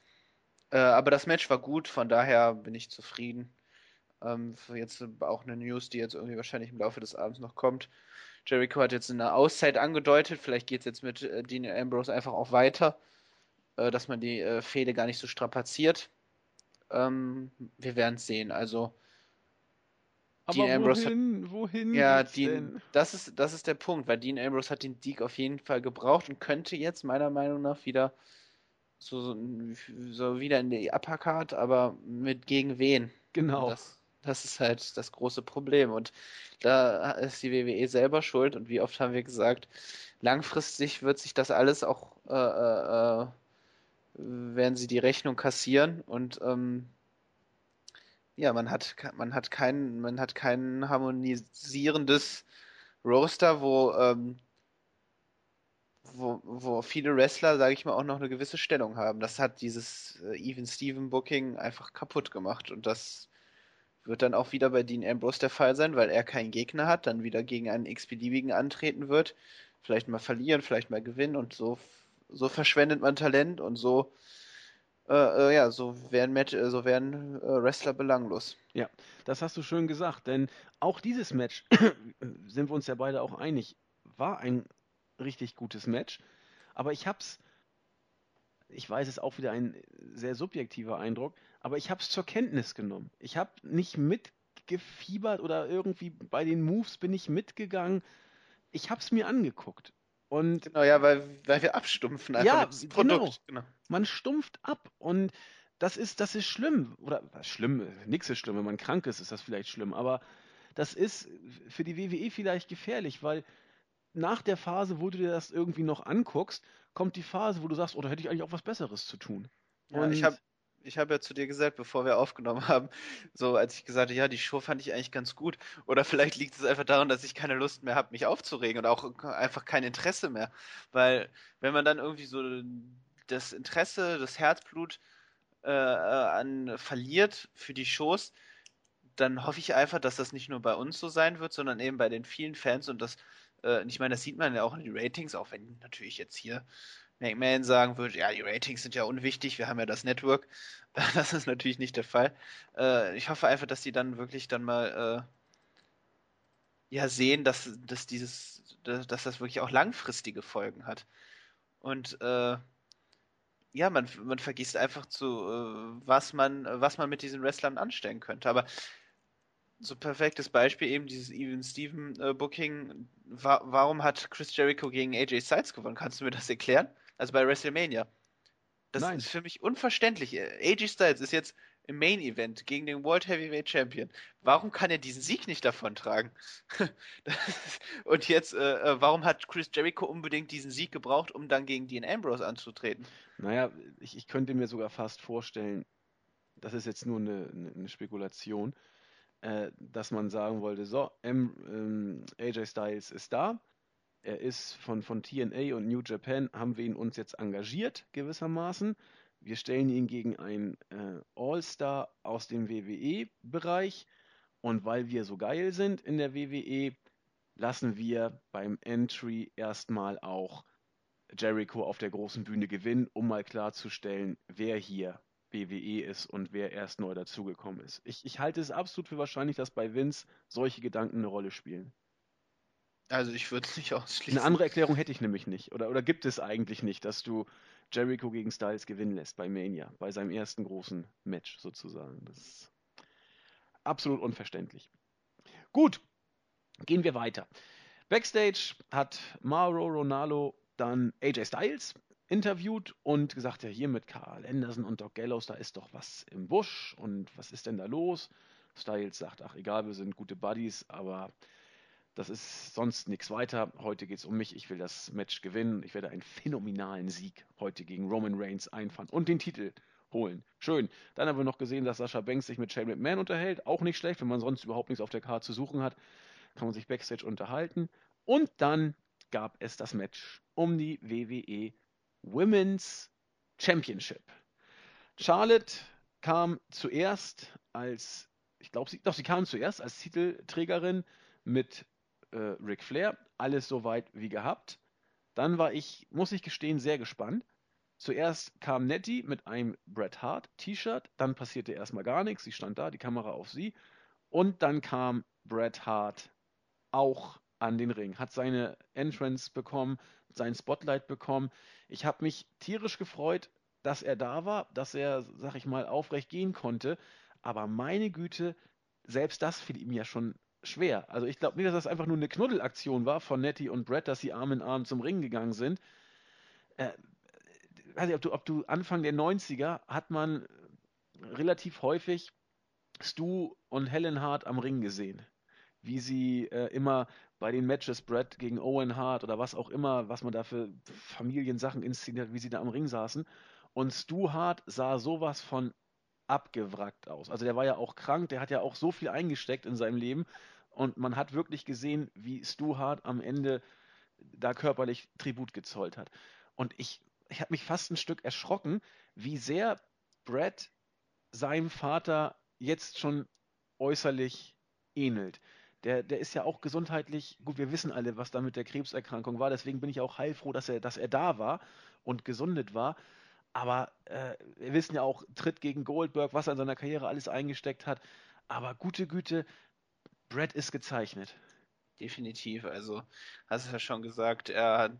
Äh, aber das Match war gut, von daher bin ich zufrieden. Ähm, jetzt auch eine News, die jetzt irgendwie wahrscheinlich im Laufe des Abends noch kommt. Jericho hat jetzt eine Auszeit angedeutet, vielleicht geht es jetzt mit äh, Dean Ambrose einfach auch weiter, äh, dass man die äh, Fehde gar nicht so strapaziert. Ähm, wir werden es sehen. Also aber Dean Ambrose wohin, hat, wohin ja, Dean, das ist das ist der Punkt, weil Dean Ambrose hat den Sieg auf jeden Fall gebraucht und könnte jetzt meiner Meinung nach wieder so, so wieder in die Uppercard, aber mit gegen wen? Genau. Das, das ist halt das große Problem und da ist die WWE selber schuld und wie oft haben wir gesagt, langfristig wird sich das alles auch äh, äh, äh werden sie die Rechnung kassieren und ähm, ja, man hat, man hat kein, man hat kein harmonisierendes Roster, wo, ähm, wo, wo viele Wrestler, sage ich mal, auch noch eine gewisse Stellung haben. Das hat dieses äh, Even Steven Booking einfach kaputt gemacht und das wird dann auch wieder bei Dean Ambrose der Fall sein, weil er keinen Gegner hat, dann wieder gegen einen x-beliebigen antreten wird, vielleicht mal verlieren, vielleicht mal gewinnen und so, so verschwendet man Talent und so äh, äh, ja, so werden, Match, äh, so werden äh, Wrestler belanglos. Ja, das hast du schön gesagt, denn auch dieses Match, (coughs) sind wir uns ja beide auch einig, war ein richtig gutes Match. Aber ich hab's, ich weiß, es auch wieder ein sehr subjektiver Eindruck, aber ich hab's zur Kenntnis genommen. Ich hab nicht mitgefiebert oder irgendwie bei den Moves bin ich mitgegangen. Ich hab's mir angeguckt. Und genau, ja, weil, weil wir abstumpfen einfach ja, das Produkt. Genau. genau. Man stumpft ab und das ist, das ist schlimm. Oder schlimm, nichts ist schlimm, wenn man krank ist, ist das vielleicht schlimm. Aber das ist für die WWE vielleicht gefährlich, weil nach der Phase, wo du dir das irgendwie noch anguckst, kommt die Phase, wo du sagst, oh, da hätte ich eigentlich auch was Besseres zu tun. Ja, und ich habe ich habe ja zu dir gesagt, bevor wir aufgenommen (laughs) haben, so als ich gesagt habe, ja, die Show fand ich eigentlich ganz gut. Oder vielleicht liegt es einfach daran, dass ich keine Lust mehr habe, mich aufzuregen und auch einfach kein Interesse mehr. Weil wenn man dann irgendwie so das Interesse, das Herzblut äh, an verliert für die Shows, dann hoffe ich einfach, dass das nicht nur bei uns so sein wird, sondern eben bei den vielen Fans und das, äh, ich meine, das sieht man ja auch in den Ratings, auch wenn natürlich jetzt hier McMahon sagen würde, ja, die Ratings sind ja unwichtig, wir haben ja das Network. (laughs) Das ist natürlich nicht der Fall. Äh, ich hoffe einfach, dass die dann wirklich dann mal äh, ja sehen, dass, dass dieses, dass, das wirklich auch langfristige Folgen hat. Und äh, ja, man, man vergisst einfach zu, äh, was man, was man mit diesen Wrestlern anstellen könnte. Aber so perfektes Beispiel eben dieses Even Steven äh, Booking. Wa warum hat Chris Jericho gegen AJ Styles gewonnen? Kannst du mir das erklären? Also bei WrestleMania. Das Nein. ist für mich unverständlich. AJ Styles ist jetzt im Main Event gegen den World Heavyweight Champion. Warum kann er diesen Sieg nicht davontragen? (laughs) Und jetzt, äh, äh, warum hat Chris Jericho unbedingt diesen Sieg gebraucht, um dann gegen Dean Ambrose anzutreten? Naja, ich, ich könnte mir sogar fast vorstellen, das ist jetzt nur eine, eine Spekulation, äh, dass man sagen wollte, so, M, ähm, AJ Styles ist da, er ist von, von TNA und New Japan, haben wir ihn uns jetzt engagiert, gewissermaßen. Wir stellen ihn gegen einen äh, All-Star aus dem WWE-Bereich. Und weil wir so geil sind in der WWE, lassen wir beim Entry erstmal auch Jericho auf der großen Bühne gewinnen, um mal klarzustellen, wer hier WWE ist und wer erst neu dazugekommen ist. Ich, ich halte es absolut für wahrscheinlich, dass bei Vince solche Gedanken eine Rolle spielen. Also ich würde es nicht ausschließen. Eine andere Erklärung hätte ich nämlich nicht. Oder, oder gibt es eigentlich nicht, dass du Jericho gegen Styles gewinnen lässt bei Mania, bei seinem ersten großen Match sozusagen. Das ist absolut unverständlich. Gut, gehen wir weiter. Backstage hat Mauro Ronaldo dann AJ Styles interviewt und gesagt, ja hier mit Carl Anderson und Doc Gallows, da ist doch was im Busch und was ist denn da los? Styles sagt, ach egal, wir sind gute Buddies, aber das ist sonst nichts weiter. Heute geht es um mich. Ich will das Match gewinnen. Ich werde einen phänomenalen Sieg heute gegen Roman Reigns einfahren und den Titel holen. Schön. Dann haben wir noch gesehen, dass Sascha Banks sich mit Shane McMahon unterhält. Auch nicht schlecht, wenn man sonst überhaupt nichts auf der Karte zu suchen hat, kann man sich Backstage unterhalten. Und dann gab es das Match um die WWE Women's Championship. Charlotte kam zuerst als, ich glaube, sie, sie kam zuerst als Titelträgerin mit äh, Ric Flair. Alles soweit wie gehabt. Dann war ich, muss ich gestehen, sehr gespannt. Zuerst kam Nettie mit einem Bret Hart T-Shirt, dann passierte erstmal gar nichts, sie stand da, die Kamera auf sie. Und dann kam Bret Hart auch an den Ring, hat seine Entrance bekommen, sein Spotlight bekommen. Ich habe mich tierisch gefreut, dass er da war, dass er, sag ich mal, aufrecht gehen konnte. Aber meine Güte, selbst das fiel ihm ja schon schwer. Also ich glaube nicht, dass das einfach nur eine Knuddelaktion war von Nettie und Brett, dass sie Arm in Arm zum Ring gegangen sind. Äh, weiß nicht, ob du, ob du Anfang der 90er hat man relativ häufig Stu und Helen Hart am Ring gesehen. Wie sie äh, immer bei den Matches Brett gegen Owen Hart oder was auch immer, was man da für Familiensachen inszeniert, wie sie da am Ring saßen. Und Stu Hart sah sowas von abgewrackt aus. Also der war ja auch krank, der hat ja auch so viel eingesteckt in seinem Leben und man hat wirklich gesehen, wie Stu Hart am Ende da körperlich Tribut gezollt hat. Und ich, ich habe mich fast ein Stück erschrocken, wie sehr Brad seinem Vater jetzt schon äußerlich ähnelt. Der, der ist ja auch gesundheitlich, gut, wir wissen alle, was da mit der Krebserkrankung war, deswegen bin ich auch heilfroh, dass er, dass er da war und gesundet war. Aber äh, wir wissen ja auch, Tritt gegen Goldberg, was er in seiner Karriere alles eingesteckt hat. Aber gute Güte, Brett ist gezeichnet. Definitiv. Also, hast du ja schon gesagt, er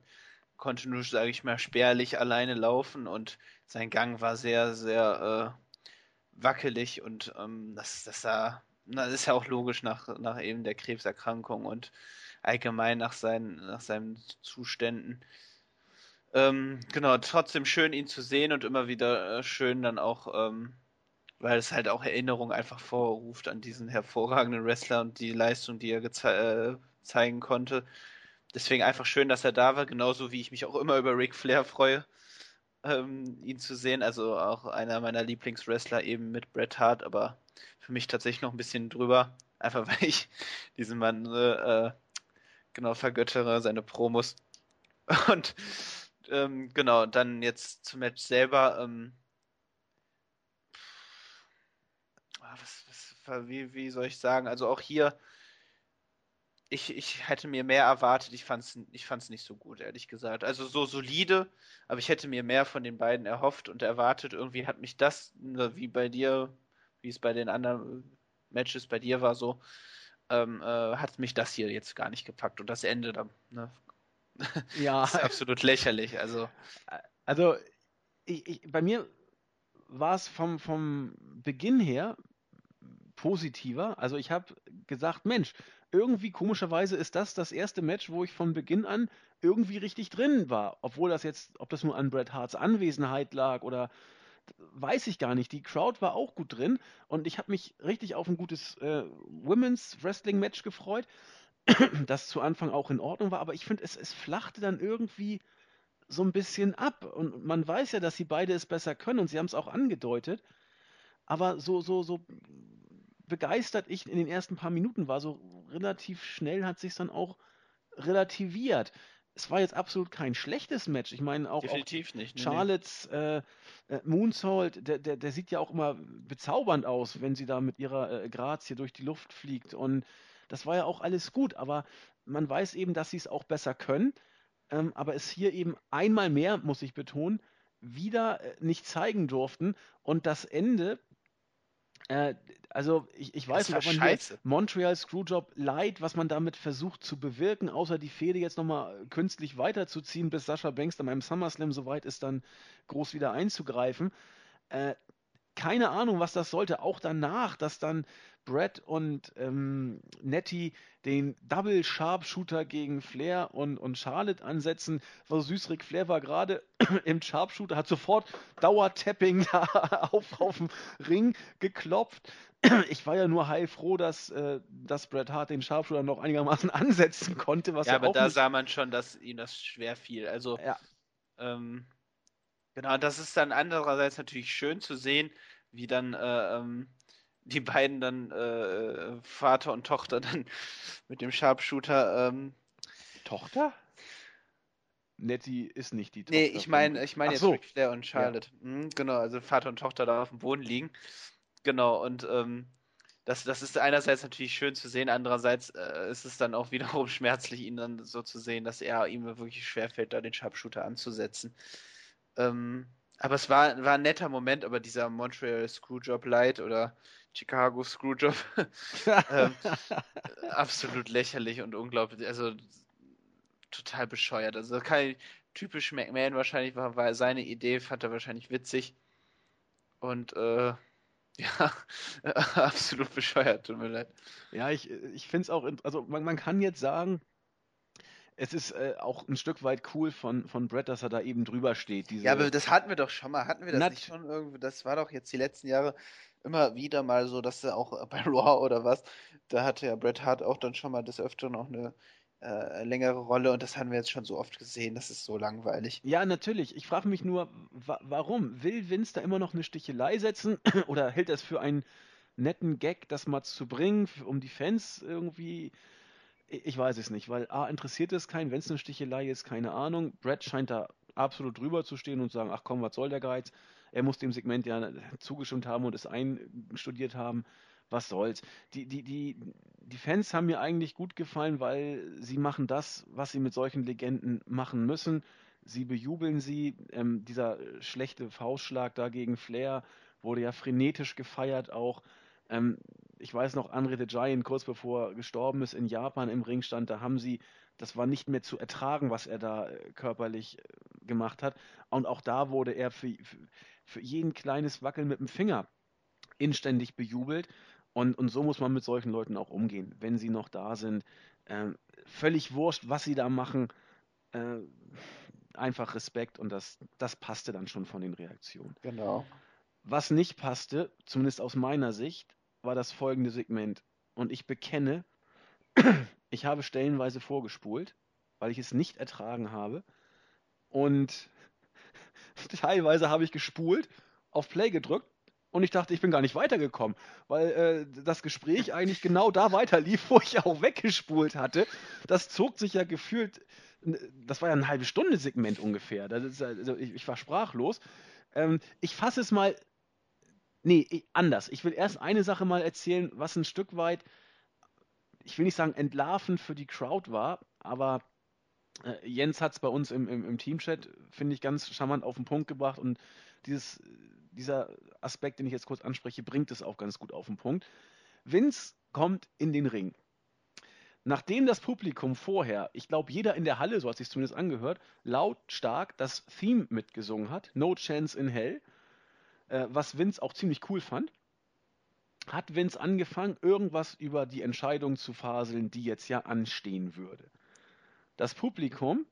konnte nur, sage ich mal, spärlich alleine laufen und sein Gang war sehr, sehr äh, wackelig und ähm, das, das sah, das ist ja auch logisch nach, nach eben der Krebserkrankung und allgemein nach seinen, nach seinen Zuständen. Ähm, genau, trotzdem schön ihn zu sehen und immer wieder äh, schön dann auch, ähm, weil es halt auch Erinnerung einfach vorruft an diesen hervorragenden Wrestler und die Leistung, die er äh, zeigen konnte. Deswegen einfach schön, dass er da war, genauso wie ich mich auch immer über Ric Flair freue, ähm, ihn zu sehen. Also auch einer meiner Lieblingswrestler eben mit Bret Hart, aber für mich tatsächlich noch ein bisschen drüber, einfach (laughs) weil ich diesen Mann äh, genau vergöttere, seine Promos. (laughs) Und ähm, genau, dann jetzt zum Match selber. Ähm, ah, was, was, wie, wie soll ich sagen? Also auch hier, ich, ich hätte mir mehr erwartet. Ich fand es ich fand's nicht so gut, ehrlich gesagt. Also so solide, aber ich hätte mir mehr von den beiden erhofft und erwartet. Irgendwie hat mich das, ne, wie bei dir, wie es bei den anderen Matches bei dir war, so, ähm, äh, hat mich das hier jetzt gar nicht gepackt. Und das Ende, da ne, (laughs) ja. ist absolut lächerlich. Also, also ich, ich, bei mir war es vom, vom Beginn her positiver. Also ich habe gesagt, Mensch, irgendwie komischerweise ist das das erste Match, wo ich von Beginn an irgendwie richtig drin war. Obwohl das jetzt, ob das nur an Bret Harts Anwesenheit lag oder weiß ich gar nicht. Die Crowd war auch gut drin und ich habe mich richtig auf ein gutes äh, Women's Wrestling Match gefreut (clears throat) das zu Anfang auch in Ordnung war, aber ich finde, es, es flachte dann irgendwie so ein bisschen ab. Und man weiß ja, dass sie beide es besser können und sie haben es auch angedeutet. Aber so, so, so begeistert ich in den ersten paar Minuten war, so relativ schnell hat sich dann auch relativiert. Es war jetzt absolut kein schlechtes Match. Ich meine auch, Definitiv auch nicht. Nee, Charlottes äh, äh, Moonsault, der, der, der sieht ja auch immer bezaubernd aus, wenn sie da mit ihrer äh, Grazie durch die Luft fliegt. Und das war ja auch alles gut, aber man weiß eben, dass sie es auch besser können. Ähm, aber es hier eben einmal mehr, muss ich betonen, wieder äh, nicht zeigen durften. Und das Ende, äh, also ich, ich weiß nicht, ob man scheiße. Montreal Screwjob leid, was man damit versucht zu bewirken, außer die Fehde jetzt nochmal künstlich weiterzuziehen, bis Sascha Banks dann beim SummerSlam soweit ist, dann groß wieder einzugreifen. Äh, keine Ahnung, was das sollte. Auch danach, dass dann Brett und ähm, Nettie den Double Sharpshooter gegen Flair und, und Charlotte ansetzen. War so süß, Ric Flair war gerade (clears throat) im Sharpshooter, hat sofort Dauertapping (laughs) da auf, auf dem Ring geklopft. (clears throat) Ich war ja nur heilfroh, dass, äh, dass Bret Hart den Sharpshooter noch einigermaßen (laughs) ansetzen konnte. Was ja, ja aber auch da sah man schon, dass ihm das schwer fiel. Also, ja, ähm, genau, das ist dann andererseits natürlich schön zu sehen, wie dann äh, ähm, die beiden dann, äh, Vater und Tochter, dann (laughs) mit dem Sharpshooter. Ähm, Tochter? Nettie ist nicht die Tochter. nee, ich meine ich mein Ach jetzt so. Ric Flair und Charlotte. Mhm, genau, also Vater und Tochter da auf dem Boden liegen. Genau, und ähm, das, das ist einerseits natürlich schön zu sehen, andererseits äh, ist es dann auch wiederum (laughs) schmerzlich, ihn dann so zu sehen, dass er ihm wirklich schwerfällt, da den Sharpshooter anzusetzen. Ähm, aber es war, war ein netter Moment, aber dieser Montreal Screwjob Light oder Chicago Screwjob, (laughs) ähm, (laughs) absolut lächerlich und unglaublich, also total bescheuert. Also kein typisch McMahon wahrscheinlich war, war seine Idee, fand er wahrscheinlich witzig. Und äh, (laughs) ja, absolut bescheuert, tut mir leid. Ja, ich, ich finde es auch, also man, man kann jetzt sagen, es ist äh, auch ein Stück weit cool von, von Brett, dass er da eben drüber steht. Ja, aber das hatten wir doch schon mal. Hatten wir das Nat- nicht schon irgendwie? Das war doch jetzt die letzten Jahre immer wieder mal so, dass er auch (laughs) bei Raw oder was, da hatte ja Bret Hart auch dann schon mal des Öfteren auch eine äh, längere Rolle und das haben wir jetzt schon so oft gesehen. Das ist so langweilig. Ja, natürlich. Ich frage mich nur, wa warum? Will Vince da immer noch eine Stichelei setzen (clears throat) oder hält er es für einen netten Gag, das mal zu bringen, um die Fans irgendwie. Ich weiß es nicht, weil A, interessiert es keinen, wenn es eine Stichelei ist, keine Ahnung. Brett scheint da absolut drüber zu stehen und sagen, ach komm, was soll der Geiz? Er muss dem Segment ja zugestimmt haben und es einstudiert haben. Was soll's? Die, die, die, die Fans haben mir eigentlich gut gefallen, weil sie machen das, was sie mit solchen Legenden machen müssen. Sie bejubeln sie. Ähm, dieser schlechte Faustschlag da gegen Flair wurde ja frenetisch gefeiert auch. Ähm, ich weiß noch, Andre the Giant, kurz bevor er gestorben ist, in Japan im Ring stand, da haben sie, das war nicht mehr zu ertragen, was er da äh, körperlich äh, gemacht hat. Und auch da wurde er für, für, für jeden kleines Wackeln mit dem Finger inständig bejubelt. Und, und so muss man mit solchen Leuten auch umgehen, wenn sie noch da sind. Ähm, völlig wurscht, was sie da machen. Äh, einfach Respekt und das, das passte dann schon von den Reaktionen. Genau. Was nicht passte, zumindest aus meiner Sicht, war das folgende Segment. Und ich bekenne, (clears throat) ich habe stellenweise vorgespult, weil ich es nicht ertragen habe. Und (laughs) teilweise habe ich gespult, auf Play gedrückt und ich dachte, ich bin gar nicht weitergekommen, weil äh, das Gespräch eigentlich genau da weiterlief, wo ich auch weggespult hatte. Das zog sich ja gefühlt, das war ja ein halbe Stunde Segment ungefähr. Ist, also ich, ich war sprachlos. Ähm, ich fasse es mal, nee, ich, anders. Ich will erst eine Sache mal erzählen, was ein Stück weit, ich will nicht sagen entlarvend für die Crowd war, aber äh, Jens hat es bei uns im, im, im Teamchat, finde ich, ganz charmant auf den Punkt gebracht und dieses, dieser Aspekt, den ich jetzt kurz anspreche, bringt es auch ganz gut auf den Punkt. Vince kommt in den Ring. Nachdem das Publikum vorher, ich glaube, jeder in der Halle, so hat sich zumindest angehört, lautstark das Theme mitgesungen hat, No Chance in Hell, äh, was Vince auch ziemlich cool fand, hat Vince angefangen, irgendwas über die Entscheidung zu faseln, die jetzt ja anstehen würde. Das Publikum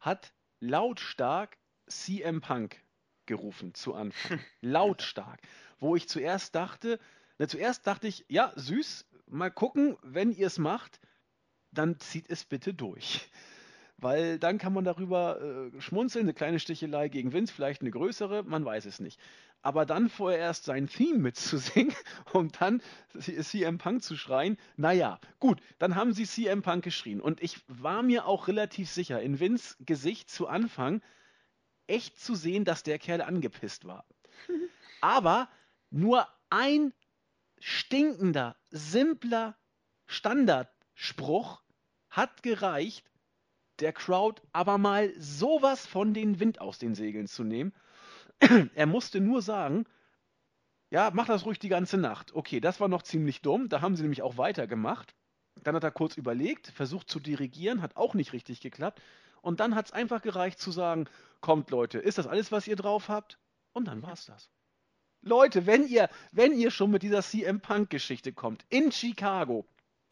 hat lautstark CM Punk gerufen zu Anfang. (laughs) lautstark. Wo ich zuerst dachte, na, zuerst dachte ich, ja, süß, mal gucken, wenn ihr es macht, dann zieht es bitte durch. Weil dann kann man darüber äh, schmunzeln, eine kleine Stichelei gegen Vince, vielleicht eine größere, man weiß es nicht. Aber dann vorerst sein Theme mitzusingen und (laughs) dann CM Punk zu schreien, naja, gut, dann haben sie CM Punk geschrien. Und ich war mir auch relativ sicher, in Vince Gesicht zu Anfang echt zu sehen, dass der Kerl angepisst war. (laughs) Aber nur ein stinkender, simpler Standardspruch hat gereicht, der Crowd aber mal sowas von den Wind aus den Segeln zu nehmen. (clears throat) er musste nur sagen, ja, mach das ruhig die ganze Nacht. Okay, das war noch ziemlich dumm, da haben sie nämlich auch weitergemacht. Dann hat er kurz überlegt, versucht zu dirigieren, hat auch nicht richtig geklappt. Und dann hat es einfach gereicht zu sagen, kommt Leute, ist das alles, was ihr drauf habt? Und dann war es das. Leute, wenn ihr, wenn ihr schon mit dieser CM Punk-Geschichte kommt in Chicago,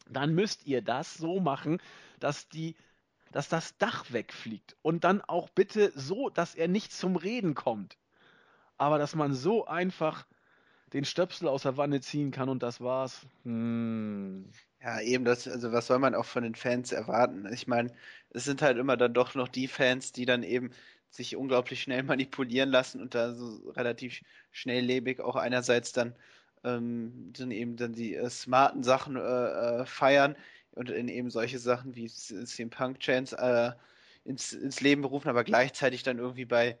dann müsst ihr das so machen, dass die, dass das Dach wegfliegt und dann auch bitte so, dass er nicht zum Reden kommt. Aber dass man so einfach den Stöpsel aus der Wanne ziehen kann und das war's. Hm. Ja, eben das, also was soll man auch von den Fans erwarten? Ich meine, es sind halt immer dann doch noch die Fans, die dann eben sich unglaublich schnell (laughs) manipulieren lassen und da so relativ schnelllebig auch einerseits dann, ähm, dann eben dann die äh, smarten Sachen äh, äh, feiern und in eben solche Sachen wie CM Punk Chance äh, ins, ins Leben berufen, aber gleichzeitig dann irgendwie bei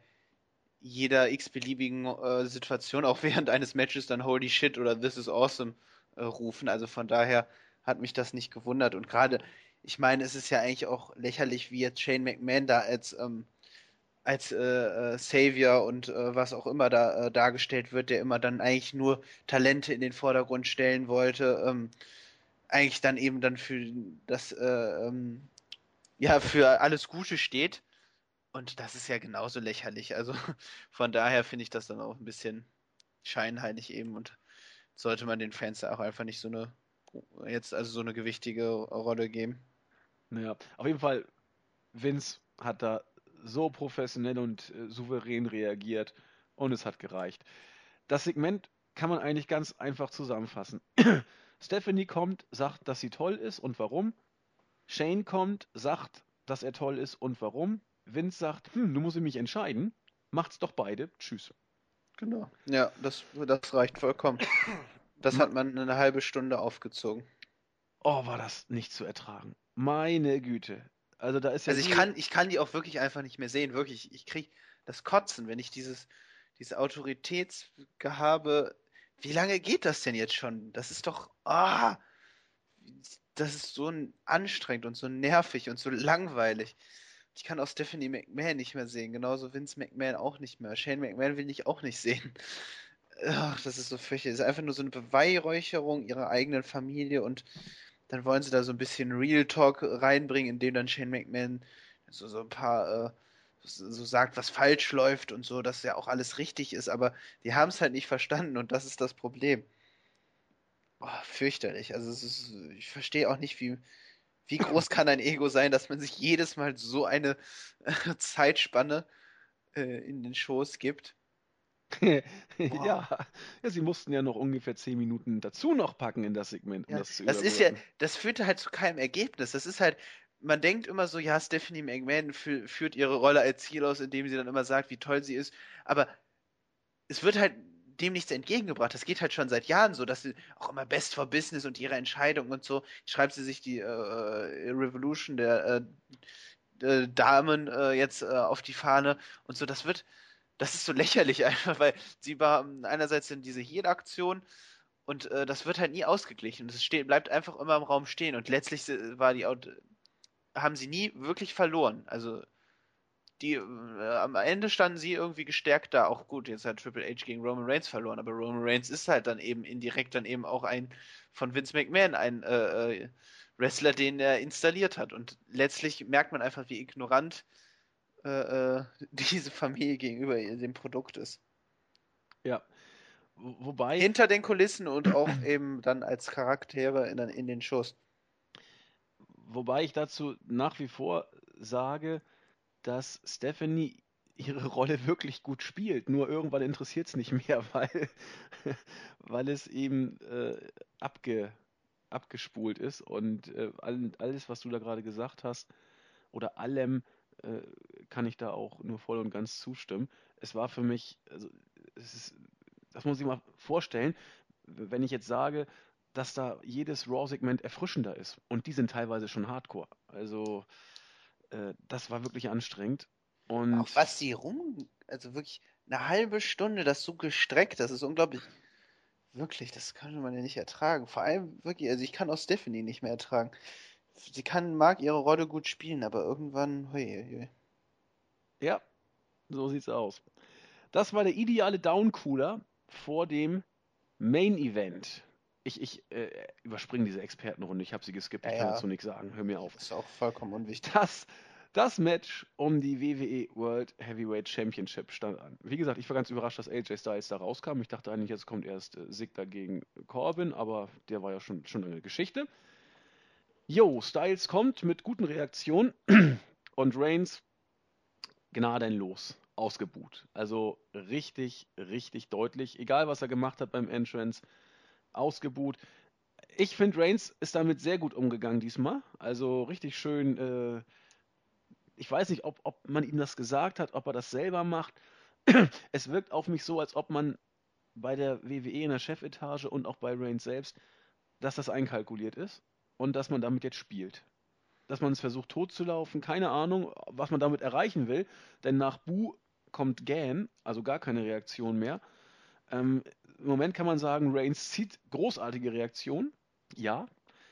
jeder x-beliebigen äh, Situation, auch (laughs) während eines Matches, dann Holy Shit oder This is Awesome äh, rufen. Also von daher hat mich das nicht gewundert. Und gerade, ich meine, es ist ja eigentlich auch lächerlich, wie jetzt Shane McMahon da als, ähm, als äh, äh, Savior und äh, was auch immer da äh, dargestellt wird, der immer dann eigentlich nur Talente in den Vordergrund stellen wollte. Ähm, eigentlich dann eben dann für das, äh, ähm, ja, für alles Gute steht. Und das ist ja genauso lächerlich. Also (laughs) von daher finde ich das dann auch ein bisschen scheinheilig eben und sollte man den Fans da auch einfach nicht so eine jetzt also so eine gewichtige Rolle geben. Ja, auf jeden Fall, Vince hat da so professionell und äh, souverän reagiert und es hat gereicht. Das Segment kann man eigentlich ganz einfach zusammenfassen. (clears throat) Stephanie kommt, sagt, dass sie toll ist und warum. Shane kommt, sagt, dass er toll ist und warum. Vince sagt, hm, du musst mich entscheiden. Macht's doch beide. Tschüss. Genau. Ja, das, das reicht vollkommen. Das hat man eine halbe Stunde aufgezogen. Oh, war das nicht zu ertragen. Meine Güte. Also da ist ja. Also ich kann, ich kann die auch wirklich einfach nicht mehr sehen. Wirklich, ich kriege das Kotzen, wenn ich dieses, dieses Autoritätsgehabe. Wie lange geht das denn jetzt schon? Das ist doch. Ah! Das ist so anstrengend und so nervig und so langweilig. Ich kann auch Stephanie McMahon nicht mehr sehen, genauso Vince McMahon auch nicht mehr. Shane McMahon will ich auch nicht sehen. Ach, das ist so fürchterlich. Es ist einfach nur so eine Beweihräucherung ihrer eigenen Familie und dann wollen sie da so ein bisschen Real Talk reinbringen, indem dann Shane McMahon so, so ein paar äh, so sagt, was falsch läuft und so, dass ja auch alles richtig ist, aber die haben es halt nicht verstanden und das ist das Problem. Oh, fürchterlich. Also ist, ich verstehe auch nicht, wie, wie groß kann ein Ego sein, dass man sich jedes Mal so eine äh, Zeitspanne äh, in den Schoß gibt. (laughs) ja. ja, sie mussten ja noch ungefähr zehn Minuten dazu noch packen in das Segment, um ja, das zu Das ist ja, das führte halt zu keinem Ergebnis. Das ist halt, man denkt immer so, ja, Stephanie McMahon fü führt ihre Rolle als Ziel aus, indem sie dann immer sagt, wie toll sie ist. Aber es wird halt dem nichts entgegengebracht. Das geht halt schon seit Jahren so, dass sie auch immer Best for Business und ihre Entscheidungen und so, schreibt sie sich die äh, Revolution der äh, äh, Damen äh, jetzt äh, auf die Fahne und so. Das wird, das ist so lächerlich (laughs) einfach, weil sie war einerseits in diese Heal-Aktion und äh, das wird halt nie ausgeglichen. Es steht, bleibt einfach immer im Raum stehen und letztlich war die haben sie nie wirklich verloren. Also die äh, am Ende standen sie irgendwie gestärkt da. Auch gut, jetzt hat Triple H gegen Roman Reigns verloren, aber Roman Reigns ist halt dann eben indirekt dann eben auch ein von Vince McMahon ein äh, äh Wrestler, den er installiert hat. Und letztlich merkt man einfach, wie ignorant äh, äh (laughs) diese Familie gegenüber dem Produkt ist. Ja. Wobei. Hinter den Kulissen und auch (clears throat) eben dann als Charaktere in, in den Shows. Wobei ich dazu nach wie vor sage, dass Stephanie ihre Rolle wirklich gut spielt. Nur irgendwann interessiert es nicht mehr, (laughs) weil, weil es eben äh, abge, abgespult ist. Und äh, alles, was du da gerade gesagt hast, oder allem, äh, kann ich da auch nur voll und ganz zustimmen. Es war für mich, also, ist, das muss ich mal vorstellen, wenn ich jetzt sage, dass da jedes Raw-Segment erfrischender ist. Und die sind teilweise schon Hardcore. Also äh, das war wirklich anstrengend. Und auch was die rum, also wirklich eine halbe Stunde das so gestreckt, das ist unglaublich. Wirklich, das kann man ja nicht ertragen. Vor allem wirklich, also ich kann auch Stephanie nicht mehr ertragen. Sie kann, mag ihre Rolle gut spielen, aber irgendwann, hui, hui. Ja, so sieht's aus. Das war der ideale Downcooler vor dem Main Event. Ich, ich äh, überspringe diese Expertenrunde, ich habe sie geskippt, ich ja, kann dazu nichts sagen, hör mir auf. Das ist auch vollkommen unwichtig. Das Das Match um die WWE World Heavyweight Championship stand an. Wie gesagt, ich war ganz überrascht, dass AJ Styles da rauskam. Ich dachte eigentlich, jetzt kommt erst äh, Sigler gegen Corbin, aber der war ja schon, schon eine Geschichte. Jo, Styles kommt mit guten Reaktionen (clears throat) und Reigns gnadenlos ausgebuht. Also richtig, richtig deutlich. Egal, was er gemacht hat beim Entrance, ausgebuht. Ich finde, Reigns ist damit sehr gut umgegangen diesmal. Also richtig schön. Äh, ich weiß nicht, ob, ob man ihm das gesagt hat, ob er das selber macht. (clears throat) es wirkt auf mich so, als ob man bei der WWE in der Chefetage und auch bei Reigns selbst, dass das einkalkuliert ist und dass man damit jetzt spielt. Dass man es versucht totzulaufen, keine Ahnung, was man damit erreichen will, denn nach Bu kommt Gan, also gar keine Reaktion mehr. Ähm, Im Moment kann man sagen, Reigns zieht großartige Reaktionen. Ja,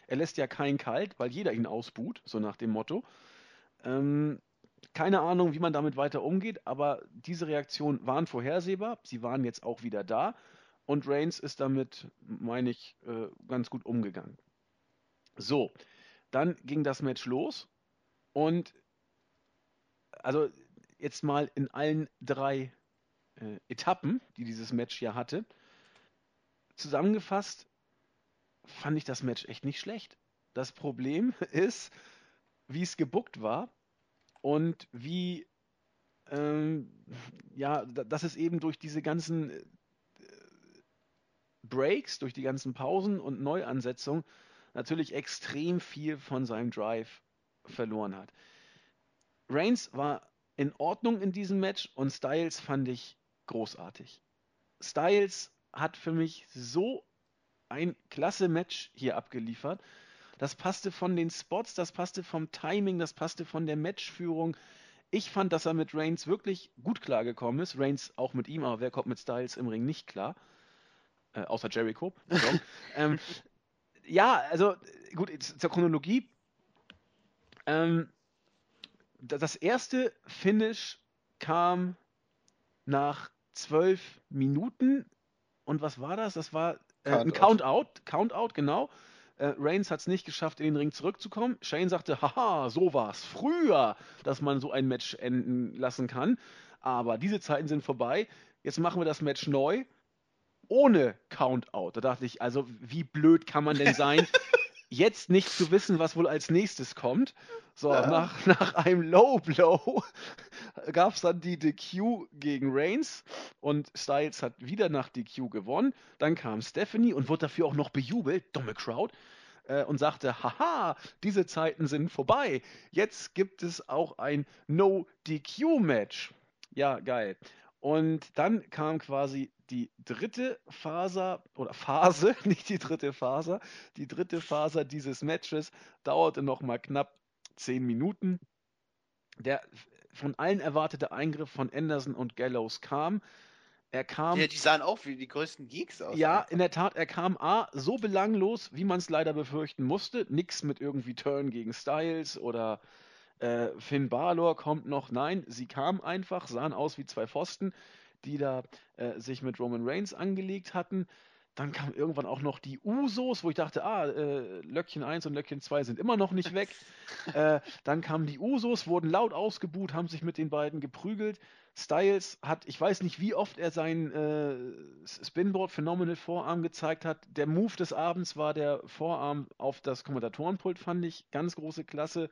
er lässt ja keinen kalt, weil jeder ihn ausbuht, so nach dem Motto. Ähm, keine Ahnung, wie man damit weiter umgeht, aber diese Reaktionen waren vorhersehbar. Sie waren jetzt auch wieder da. Und Reigns ist damit, meine ich, äh, ganz gut umgegangen. So, dann ging das Match los. Und also jetzt mal in allen drei äh, Etappen, die dieses Match ja hatte, zusammengefasst fand ich das Match echt nicht schlecht. Das Problem (laughs) ist, wie es gebuckt war und wie, ähm, ja, dass es eben durch diese ganzen äh, Breaks, durch die ganzen Pausen und Neuansetzungen natürlich extrem viel von seinem Drive verloren hat. Reigns war in Ordnung in diesem Match und Styles fand ich großartig. Styles hat für mich so ein klasse Match hier abgeliefert. Das passte von den Spots, das passte vom Timing, das passte von der Matchführung. Ich fand, dass er mit Reigns wirklich gut klargekommen ist. Reigns auch mit ihm, aber wer kommt mit Styles im Ring nicht klar? Äh, außer Jericho. (laughs) ähm, ja, also gut, zur Chronologie. Ähm, das erste Finish kam nach zwölf Minuten. Und was war das? Das war äh, ein Countout. Countout, genau. Äh, Reigns hat es nicht geschafft, in den Ring zurückzukommen. Shane sagte, haha, so war es früher, dass man so ein Match enden lassen kann. Aber diese Zeiten sind vorbei. Jetzt machen wir das Match neu. Ohne Countout. Da dachte ich, also wie blöd kann man denn sein? (laughs) jetzt nicht zu wissen, was wohl als nächstes kommt. So, ja. nach, (laughs) nach einem Low Blow gab es dann die DQ gegen Reigns und Styles hat wieder nach DQ gewonnen. Dann kam Stephanie und wurde dafür auch noch bejubelt, dumme Crowd, äh, und sagte, haha, diese Zeiten sind vorbei. Jetzt gibt es auch ein No-DQ-Match. Ja, geil. Und dann kam quasi die dritte Faser oder Phase, (laughs) nicht die dritte Faser, die dritte Faser dieses Matches dauerte noch mal knapp zehn Minuten. Der von allen erwartete Eingriff von Anderson und Gallows kam. Er kam. Ja, die sahen auch wie die größten Geeks aus. Ja, in der Tat, er kam A, so belanglos, wie man es leider befürchten musste. Nix mit irgendwie Turn gegen Styles oder äh, Finn Balor kommt noch. Nein, sie kamen einfach, sahen aus wie zwei Pfosten, die da äh, sich mit Roman Reigns angelegt hatten. Dann kamen irgendwann auch noch die Usos, wo ich dachte, ah, äh, Löckchen 1 und Löckchen 2 sind immer noch nicht weg. (laughs) äh, dann kamen die Usos, wurden laut ausgebuht, haben sich mit den beiden geprügelt. Styles hat, ich weiß nicht, wie oft er sein äh, Spinboard Phenomenal Vorarm gezeigt hat. Der Move des Abends war der Vorarm auf das Kommentatorenpult, fand ich ganz große Klasse.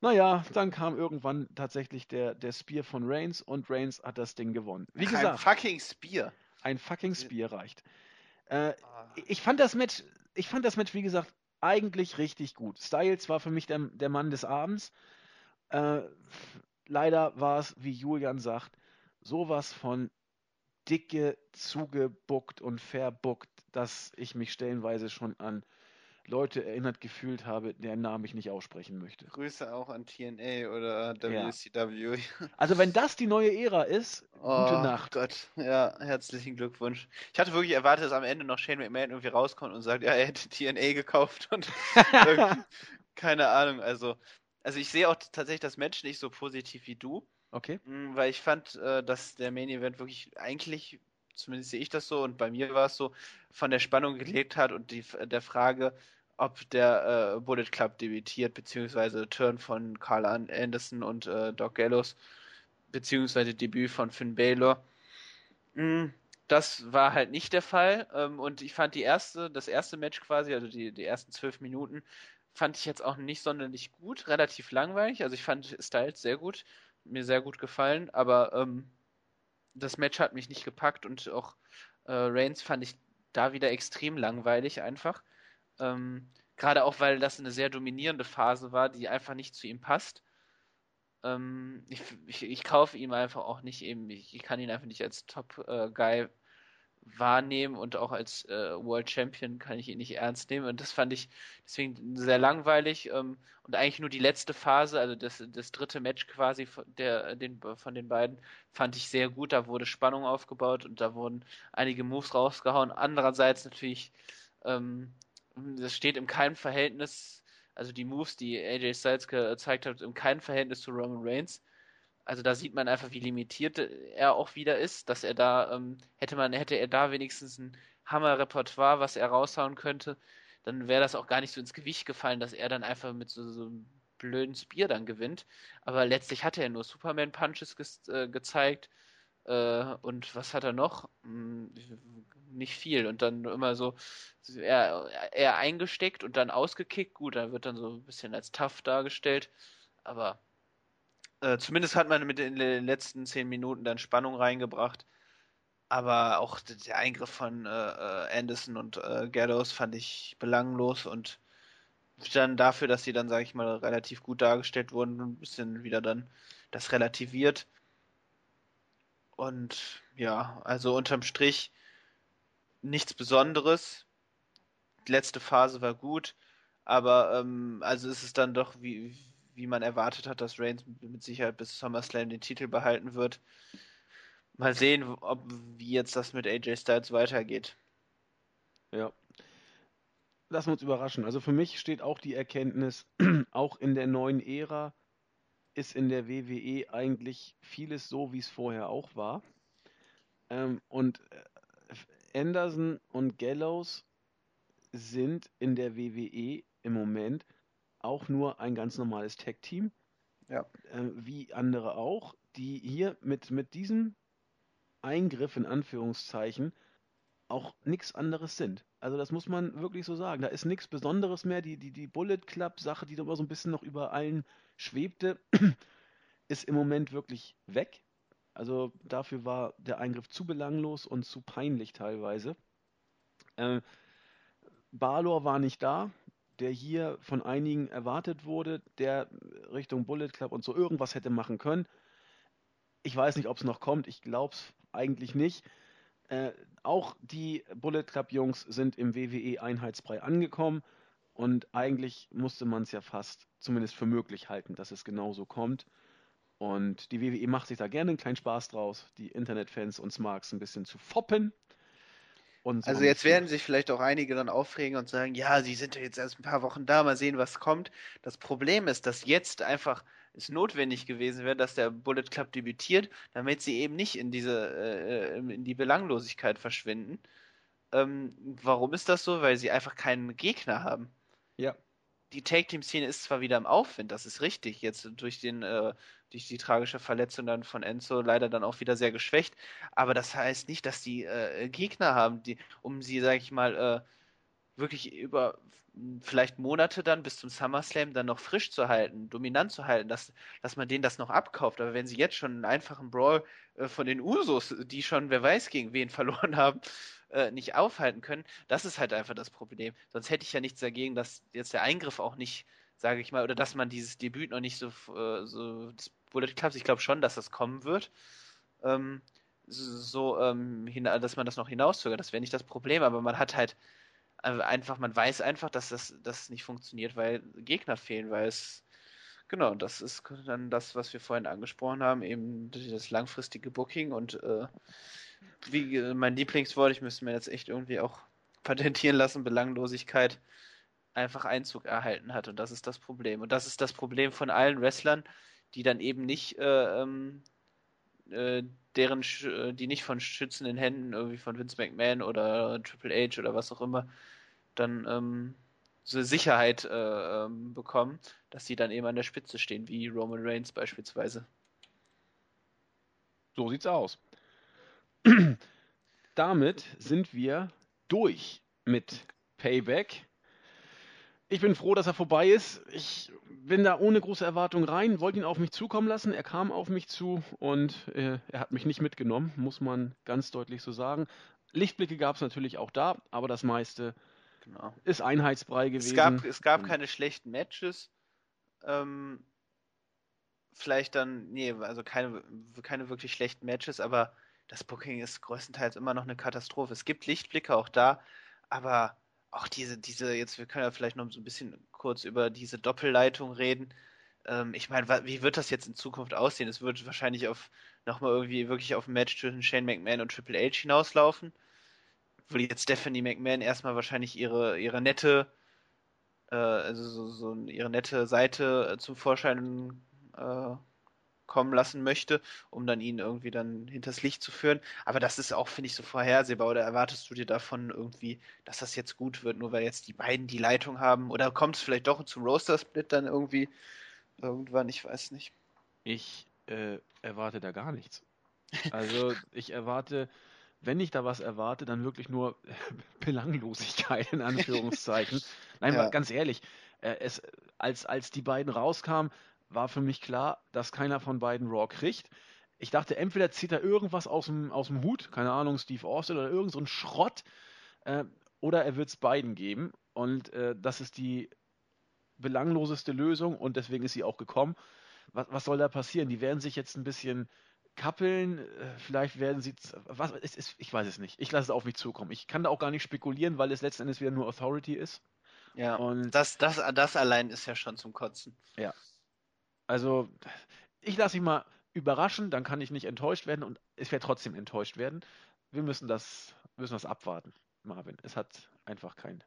Naja, dann kam irgendwann tatsächlich der, der Spear von Reigns und Reigns hat das Ding gewonnen. Wie gesagt. Ein fucking Spear. Ein fucking Spear reicht. Äh, ah. ich fand das Match, ich fand das Match, wie gesagt, eigentlich richtig gut. Styles war für mich der, der Mann des Abends. Äh, leider war es, wie Julian sagt, sowas von dicke zugebuckt und verbuckt, dass ich mich stellenweise schon an Leute erinnert gefühlt habe, deren Namen ich nicht aussprechen möchte. Grüße auch an TNA oder WCW. Ja. Also wenn das die neue Ära ist, oh, gute Nacht. Gott, ja, herzlichen Glückwunsch. Ich hatte wirklich erwartet, dass am Ende noch Shane McMahon irgendwie rauskommt und sagt, ja, er hätte TNA gekauft und (laughs) keine Ahnung. Also, also ich sehe auch tatsächlich das Match nicht so positiv wie du. Okay. Mm, weil ich fand, äh, dass der Main Event wirklich eigentlich zumindest sehe ich das so und bei mir war es so, von der Spannung gelebt hat und die, der Frage, ob der äh, Bullet Club debütiert, beziehungsweise Turn von Carl Anderson und äh, Doc Gallows, beziehungsweise Debüt von Finn Balor. Mm, das war halt nicht der Fall. Ähm, und ich fand die erste, das erste Match quasi, also die, die ersten zwölf Minuten, fand ich jetzt auch nicht sonderlich gut, relativ langweilig. Also ich fand Styles sehr gut, mir sehr gut gefallen, aber ähm, das Match hat mich nicht gepackt und auch äh, Reigns fand ich da wieder extrem langweilig einfach. Ähm, Gerade auch, weil das eine sehr dominierende Phase war, die einfach nicht zu ihm passt. Ähm, ich, ich, ich, kaufe ihm einfach auch nicht eben, ich, ich kann ihn einfach nicht als Top-Guy äh, wahrnehmen und auch als äh, World Champion kann ich ihn nicht ernst nehmen. Und das fand ich deswegen sehr langweilig. Ähm, und eigentlich nur die letzte Phase, also das, das dritte Match quasi von, der, den, von den beiden, fand ich sehr gut. Da wurde Spannung aufgebaut und da wurden einige Moves rausgehauen. Andererseits natürlich, ähm, das steht im keinem Verhältnis, also die Moves, die AJ Styles gezeigt hat, im keinem Verhältnis zu Roman Reigns. Also da sieht man einfach, wie limitiert er auch wieder ist, dass er da, ähm, hätte man, hätte er da wenigstens ein Hammer-Repertoire, was er raushauen könnte, dann wäre das auch gar nicht so ins Gewicht gefallen, dass er dann einfach mit so, so einem blöden Spear dann gewinnt. Aber letztlich hat er nur Superman-Punches ge äh, gezeigt. Äh, und was hat er noch? Hm, nicht viel. Und dann immer so eher, eher eingesteckt und dann ausgekickt. Gut, da wird dann so ein bisschen als tough dargestellt. Aber äh, zumindest hat man mit den letzten zehn Minuten dann Spannung reingebracht. Aber auch der Eingriff von äh, äh, Anderson und äh, Gallows fand ich belanglos und dann dafür, dass sie dann, sage ich mal, relativ gut dargestellt wurden, ein bisschen wieder dann das relativiert. Und ja, also unterm Strich nichts Besonderes. Die letzte Phase war gut, aber ähm, also ist es dann doch wie, wie man erwartet hat, dass Reigns mit Sicherheit bis SummerSlam den Titel behalten wird. Mal sehen, ob wie jetzt das mit AJ Styles weitergeht. Ja. Lassen wir uns überraschen. Also für mich steht auch die Erkenntnis, (clears throat) auch in der neuen Ära ist in der WWE eigentlich vieles so, wie es vorher auch war. Ähm, und äh, Anderson und Gallows sind in der WWE im Moment auch nur ein ganz normales Tag-Team. Ja. Äh, wie andere auch, die hier mit, mit diesem Eingriff in Anführungszeichen auch nichts anderes sind. Also das muss man wirklich so sagen. Da ist nichts Besonderes mehr. Die, die, die Bullet Club-Sache, die da immer so ein bisschen noch über allen schwebte, (clears throat) ist im Moment wirklich weg. Also dafür war der Eingriff zu belanglos und zu peinlich teilweise. Äh, Balor war nicht da der hier von einigen erwartet wurde, der Richtung Bullet Club und so irgendwas hätte machen können. Ich weiß nicht, ob es noch kommt. Ich glaube es eigentlich nicht. Äh, auch die Bullet Club Jungs sind im WWE Einheitsbrei angekommen und eigentlich musste man es ja fast zumindest für möglich halten, dass es genauso kommt. Und die WWE macht sich da gerne einen kleinen Spaß draus, die Internetfans und Smarks ein bisschen zu foppen. Und also jetzt werden sich vielleicht auch einige dann aufregen und sagen, ja, sie sind ja jetzt erst ein paar Wochen da, mal sehen, was kommt. Das Problem ist, dass jetzt einfach es notwendig gewesen wäre, dass der Bullet Club debütiert, damit sie eben nicht in diese äh, in die Belanglosigkeit verschwinden. Ähm, warum ist das so? Weil sie einfach keinen Gegner haben. Ja die Take-Team-Szene ist zwar wieder im Aufwind, das ist richtig, jetzt durch, den, äh, durch die tragische Verletzung dann von Enzo leider dann auch wieder sehr geschwächt, aber das heißt nicht, dass die äh, Gegner haben, die, um sie, sag ich mal, äh, wirklich über vielleicht Monate dann bis zum SummerSlam dann noch frisch zu halten, dominant zu halten, dass, dass man denen das noch abkauft. Aber wenn sie jetzt schon einen einfachen Brawl äh, von den Usos, die schon wer weiß gegen wen (laughs) verloren haben, äh, nicht aufhalten können, das ist halt einfach das Problem. Sonst hätte ich ja nichts dagegen, dass jetzt der Eingriff auch nicht, sage ich mal, oder dass man dieses Debüt noch nicht so, äh, so das Bullet Clubs, ich glaube schon, dass das kommen wird. Ähm, so, ähm, dass man das noch hinauszögert, das wäre nicht das Problem, aber man hat halt einfach, man weiß einfach, dass das, das nicht funktioniert, weil Gegner fehlen, weil es Genau, das ist dann das, was wir vorhin angesprochen haben, eben das langfristige Booking und äh, wie mein Lieblingswort, ich müsste mir jetzt echt irgendwie auch (laughs) patentieren lassen, Belanglosigkeit einfach Einzug erhalten hat. Und das ist das Problem. Und das ist das Problem von allen Wrestlern, die dann eben nicht, äh, ähm, äh, deren, äh, die nicht von schützenden Händen, irgendwie von Vince McMahon oder Triple H oder was auch immer, dann ähm, so Sicherheit äh, ähm, bekommen, dass sie dann eben an der Spitze stehen, wie Roman Reigns beispielsweise. So sieht's aus. (clears throat) Damit sind wir durch mit Payback. Ich bin froh, dass er vorbei ist. Ich bin da ohne große Erwartung rein, wollte ihn auf mich zukommen lassen. Er kam auf mich zu und äh, er hat mich nicht mitgenommen, muss man ganz deutlich so sagen. Lichtblicke gab es natürlich auch da, aber das meiste genau. ist Einheitsbrei gewesen. Es gab, es gab keine schlechten Matches. Ähm, vielleicht dann, nee, also keine, keine wirklich schlechten Matches, aber das Booking ist größtenteils immer noch eine Katastrophe. Es gibt Lichtblicke auch da, aber auch diese, diese, jetzt, wir können ja vielleicht noch so ein bisschen kurz über diese Doppelleitung reden. Ähm, ich meine, wie wird das jetzt in Zukunft aussehen? Es wird wahrscheinlich auf nochmal irgendwie wirklich auf ein Match zwischen Shane McMahon und Triple H hinauslaufen. Wo jetzt Stephanie McMahon erstmal wahrscheinlich ihre, ihre nette, äh, also so, so ihre nette Seite äh, zum Vorschein äh, kommen lassen möchte, um dann ihn irgendwie dann hinters Licht zu führen. Aber das ist auch, finde ich, so vorhersehbar. Oder erwartest du dir davon irgendwie, dass das jetzt gut wird, nur weil jetzt die beiden die Leitung haben? Oder kommt es vielleicht doch zum Roaster-Split dann irgendwie irgendwann? Ich weiß nicht. Ich äh, erwarte da gar nichts. Also ich erwarte, wenn ich da was erwarte, dann wirklich nur (laughs) Belanglosigkeit in Anführungszeichen. (laughs) Nein, ja. ganz ehrlich, äh, es, als, als die beiden rauskamen, war für mich klar, dass keiner von beiden Raw kriegt. Ich dachte, entweder zieht er irgendwas aus dem, aus dem Hut, keine Ahnung, Steve Austin oder irgend so ein Schrott, äh, oder er wird es beiden geben. Und äh, das ist die belangloseste Lösung und deswegen ist sie auch gekommen. Was, was soll da passieren? Die werden sich jetzt ein bisschen kappeln, äh, vielleicht werden sie. Was, es ist, ich weiß es nicht. Ich lasse es auf mich zukommen. Ich kann da auch gar nicht spekulieren, weil es letzten Endes wieder nur Authority ist. Ja, und das, das, das allein ist ja schon zum Kotzen. Ja, also, ich lasse mich mal überraschen, dann kann ich nicht enttäuscht werden und ich werde trotzdem enttäuscht werden. Wir müssen das, müssen das abwarten, Marvin. Es hat einfach keinen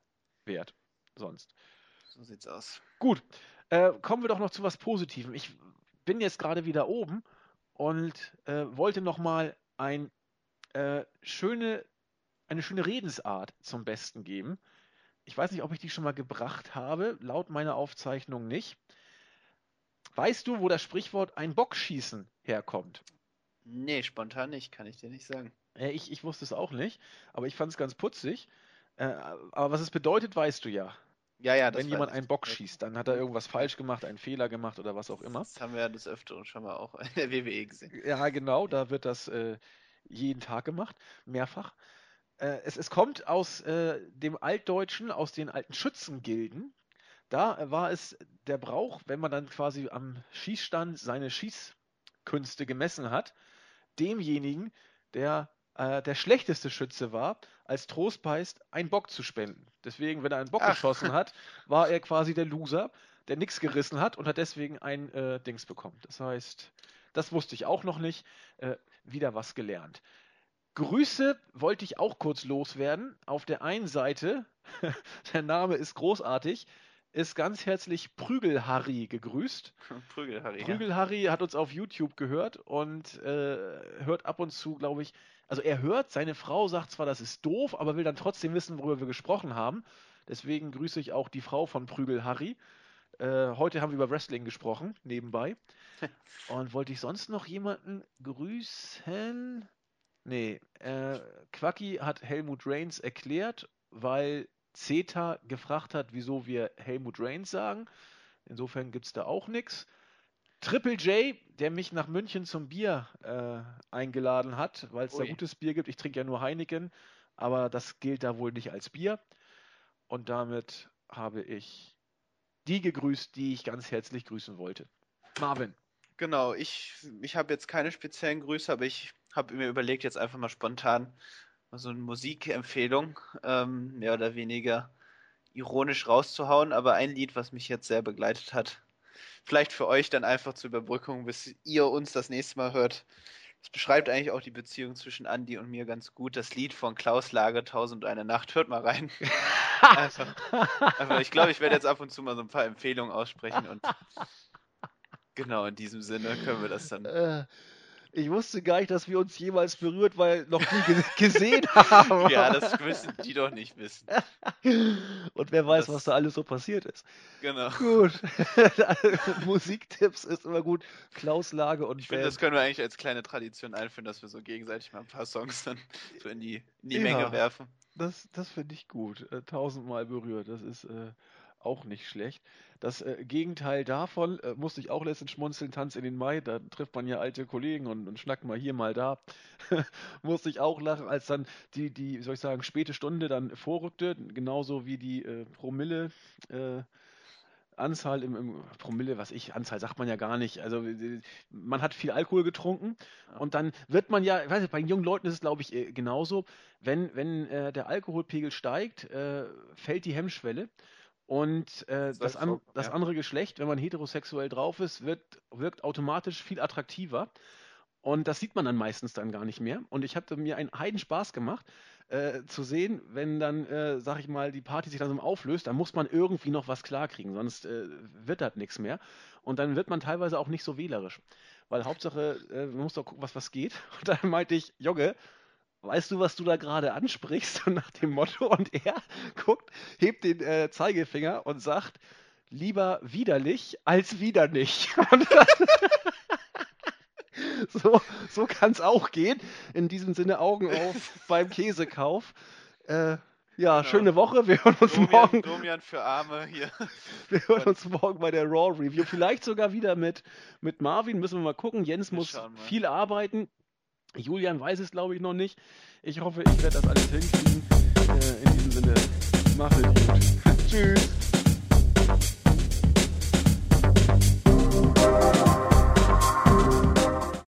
Wert sonst. So sieht's aus. Gut, äh, kommen wir doch noch zu was Positivem. Ich bin jetzt gerade wieder oben und äh, wollte noch mal ein, äh, schöne, eine schöne Redensart zum Besten geben. Ich weiß nicht, ob ich die schon mal gebracht habe, laut meiner Aufzeichnung nicht. Weißt du, wo das Sprichwort ein Bockschießen herkommt? Nee, spontan nicht, kann ich dir nicht sagen. Ja, ich, ich wusste es auch nicht, aber ich fand es ganz putzig. Äh, aber was es bedeutet, weißt du ja. Ja, ja, Wenn jemand einen Bock schießt, dann hat er irgendwas falsch gemacht, einen Fehler gemacht oder was auch immer. Das haben wir ja des Öfteren schon mal auch in der WWE gesehen. Ja, genau, da wird das äh, jeden Tag gemacht, mehrfach. Äh, es, es kommt aus äh, dem Altdeutschen, aus den alten Schützengilden. Da war es der Brauch, wenn man dann quasi am Schießstand seine Schießkünste gemessen hat, demjenigen, der äh, der schlechteste Schütze war, als Trostpreis einen Bock zu spenden. Deswegen, wenn er einen Bock Ach. geschossen hat, war er quasi der Loser, der nichts gerissen hat und hat deswegen ein äh, Dings bekommen. Das heißt, das wusste ich auch noch nicht. Äh, wieder was gelernt. Grüße wollte ich auch kurz loswerden. Auf der einen Seite, (laughs) der Name ist großartig, ist ganz herzlich Prügel-Harry gegrüßt. (laughs) Prügel-Harry. Prügel-Harry hat uns auf YouTube gehört und äh, hört ab und zu, glaube ich, also er hört, seine Frau sagt zwar, das ist doof, aber will dann trotzdem wissen, worüber wir gesprochen haben. Deswegen grüße ich auch die Frau von Prügel-Harry. Äh, heute haben wir über Wrestling gesprochen, nebenbei. (laughs) und wollte ich sonst noch jemanden grüßen? Nee, äh, Quacky hat Helmut Reigns erklärt, weil CETA gefragt hat, wieso wir Helmut Reigns sagen. Insofern gibt es da auch nichts. Triple J, der mich nach München zum Bier äh, eingeladen hat, weil es da gutes Bier gibt. Ich trinke ja nur Heineken, aber das gilt da wohl nicht als Bier. Und damit habe ich die gegrüßt, die ich ganz herzlich grüßen wollte. Marvin. Genau, ich, ich habe jetzt keine speziellen Grüße, aber ich habe mir überlegt, jetzt einfach mal spontan so eine Musikempfehlung, ähm, mehr oder weniger ironisch rauszuhauen, aber ein Lied, was mich jetzt sehr begleitet hat. Vielleicht für euch dann einfach zur Überbrückung, bis ihr uns das nächste Mal hört. Es beschreibt eigentlich auch die Beziehung zwischen Andy und mir ganz gut. Das Lied von Klaus Lage, Tausend eine Nacht. Hört mal rein. (laughs) einfach, einfach, ich glaube, ich werde jetzt ab und zu mal so ein paar Empfehlungen aussprechen und (laughs) genau in diesem Sinne können wir das dann. Ich wusste gar nicht, dass wir uns jemals berührt, weil noch nie (laughs) gesehen haben. ja, das müssen die doch nicht wissen. (laughs) Und wer weiß, das... was da alles so passiert ist. Genau. Gut. (laughs) Musiktipps ist immer gut. Klaus Lage und Ich finde, das können wir eigentlich als kleine Tradition einführen, dass wir so gegenseitig mal ein paar Songs dann so in die, in die ja, Menge werfen. Das, das finde ich gut. Äh, tausendmal berührt. Das ist äh, auch nicht schlecht. Das äh, Gegenteil davon äh, musste ich auch letztens schmunzeln, Tanz in den Mai, da trifft man ja alte Kollegen und, und schnackt mal hier, mal da. (laughs) musste ich auch lachen, als dann die, die, soll ich sagen, späte Stunde dann vorrückte, genauso wie die äh, Promille. Äh, Anzahl im, im, Promille, was ich, Anzahl sagt man ja gar nicht. Also man hat viel Alkohol getrunken und dann wird man ja, ich weiß nicht, bei jungen Leuten ist es glaube ich äh, genauso, wenn, wenn äh, der Alkoholpegel steigt, äh, fällt die Hemmschwelle und äh, das, das, an, das, andere Geschlecht, wenn man heterosexuell drauf ist, wird, wirkt automatisch viel attraktiver. Und das sieht man dann meistens dann gar nicht mehr. Und ich hatte mir einen Heiden Spaß gemacht, äh, zu sehen, wenn dann, äh, sag ich mal, die Party sich langsam auflöst, dann muss man irgendwie noch was klarkriegen, sonst äh, wird das nichts mehr. Und dann wird man teilweise auch nicht so wählerisch. Weil Hauptsache, äh, man muss doch gucken, was was geht. (laughs) Und dann meinte ich, Jogge, weißt du, was du da gerade ansprichst? (laughs) Und nach dem Motto, und er (laughs) guckt, hebt den äh, Zeigefinger und sagt, lieber widerlich als wieder nicht. (laughs) so so kann es auch gehen. In diesem Sinne Augen auf beim Käsekauf. Äh, ja, genau. schöne Woche. Wir hören uns Domian, morgen. Domian für Arme hier. Wir hören uns morgen bei der Raw Review. Vielleicht sogar wieder mit, mit Marvin. Müssen wir mal gucken. Jens muss viel arbeiten. Julian weiß es, glaube ich, noch nicht. Ich hoffe, ich werde das alles hinkriegen. Äh, in diesem Sinne, macht es gut. (laughs) Tschüss.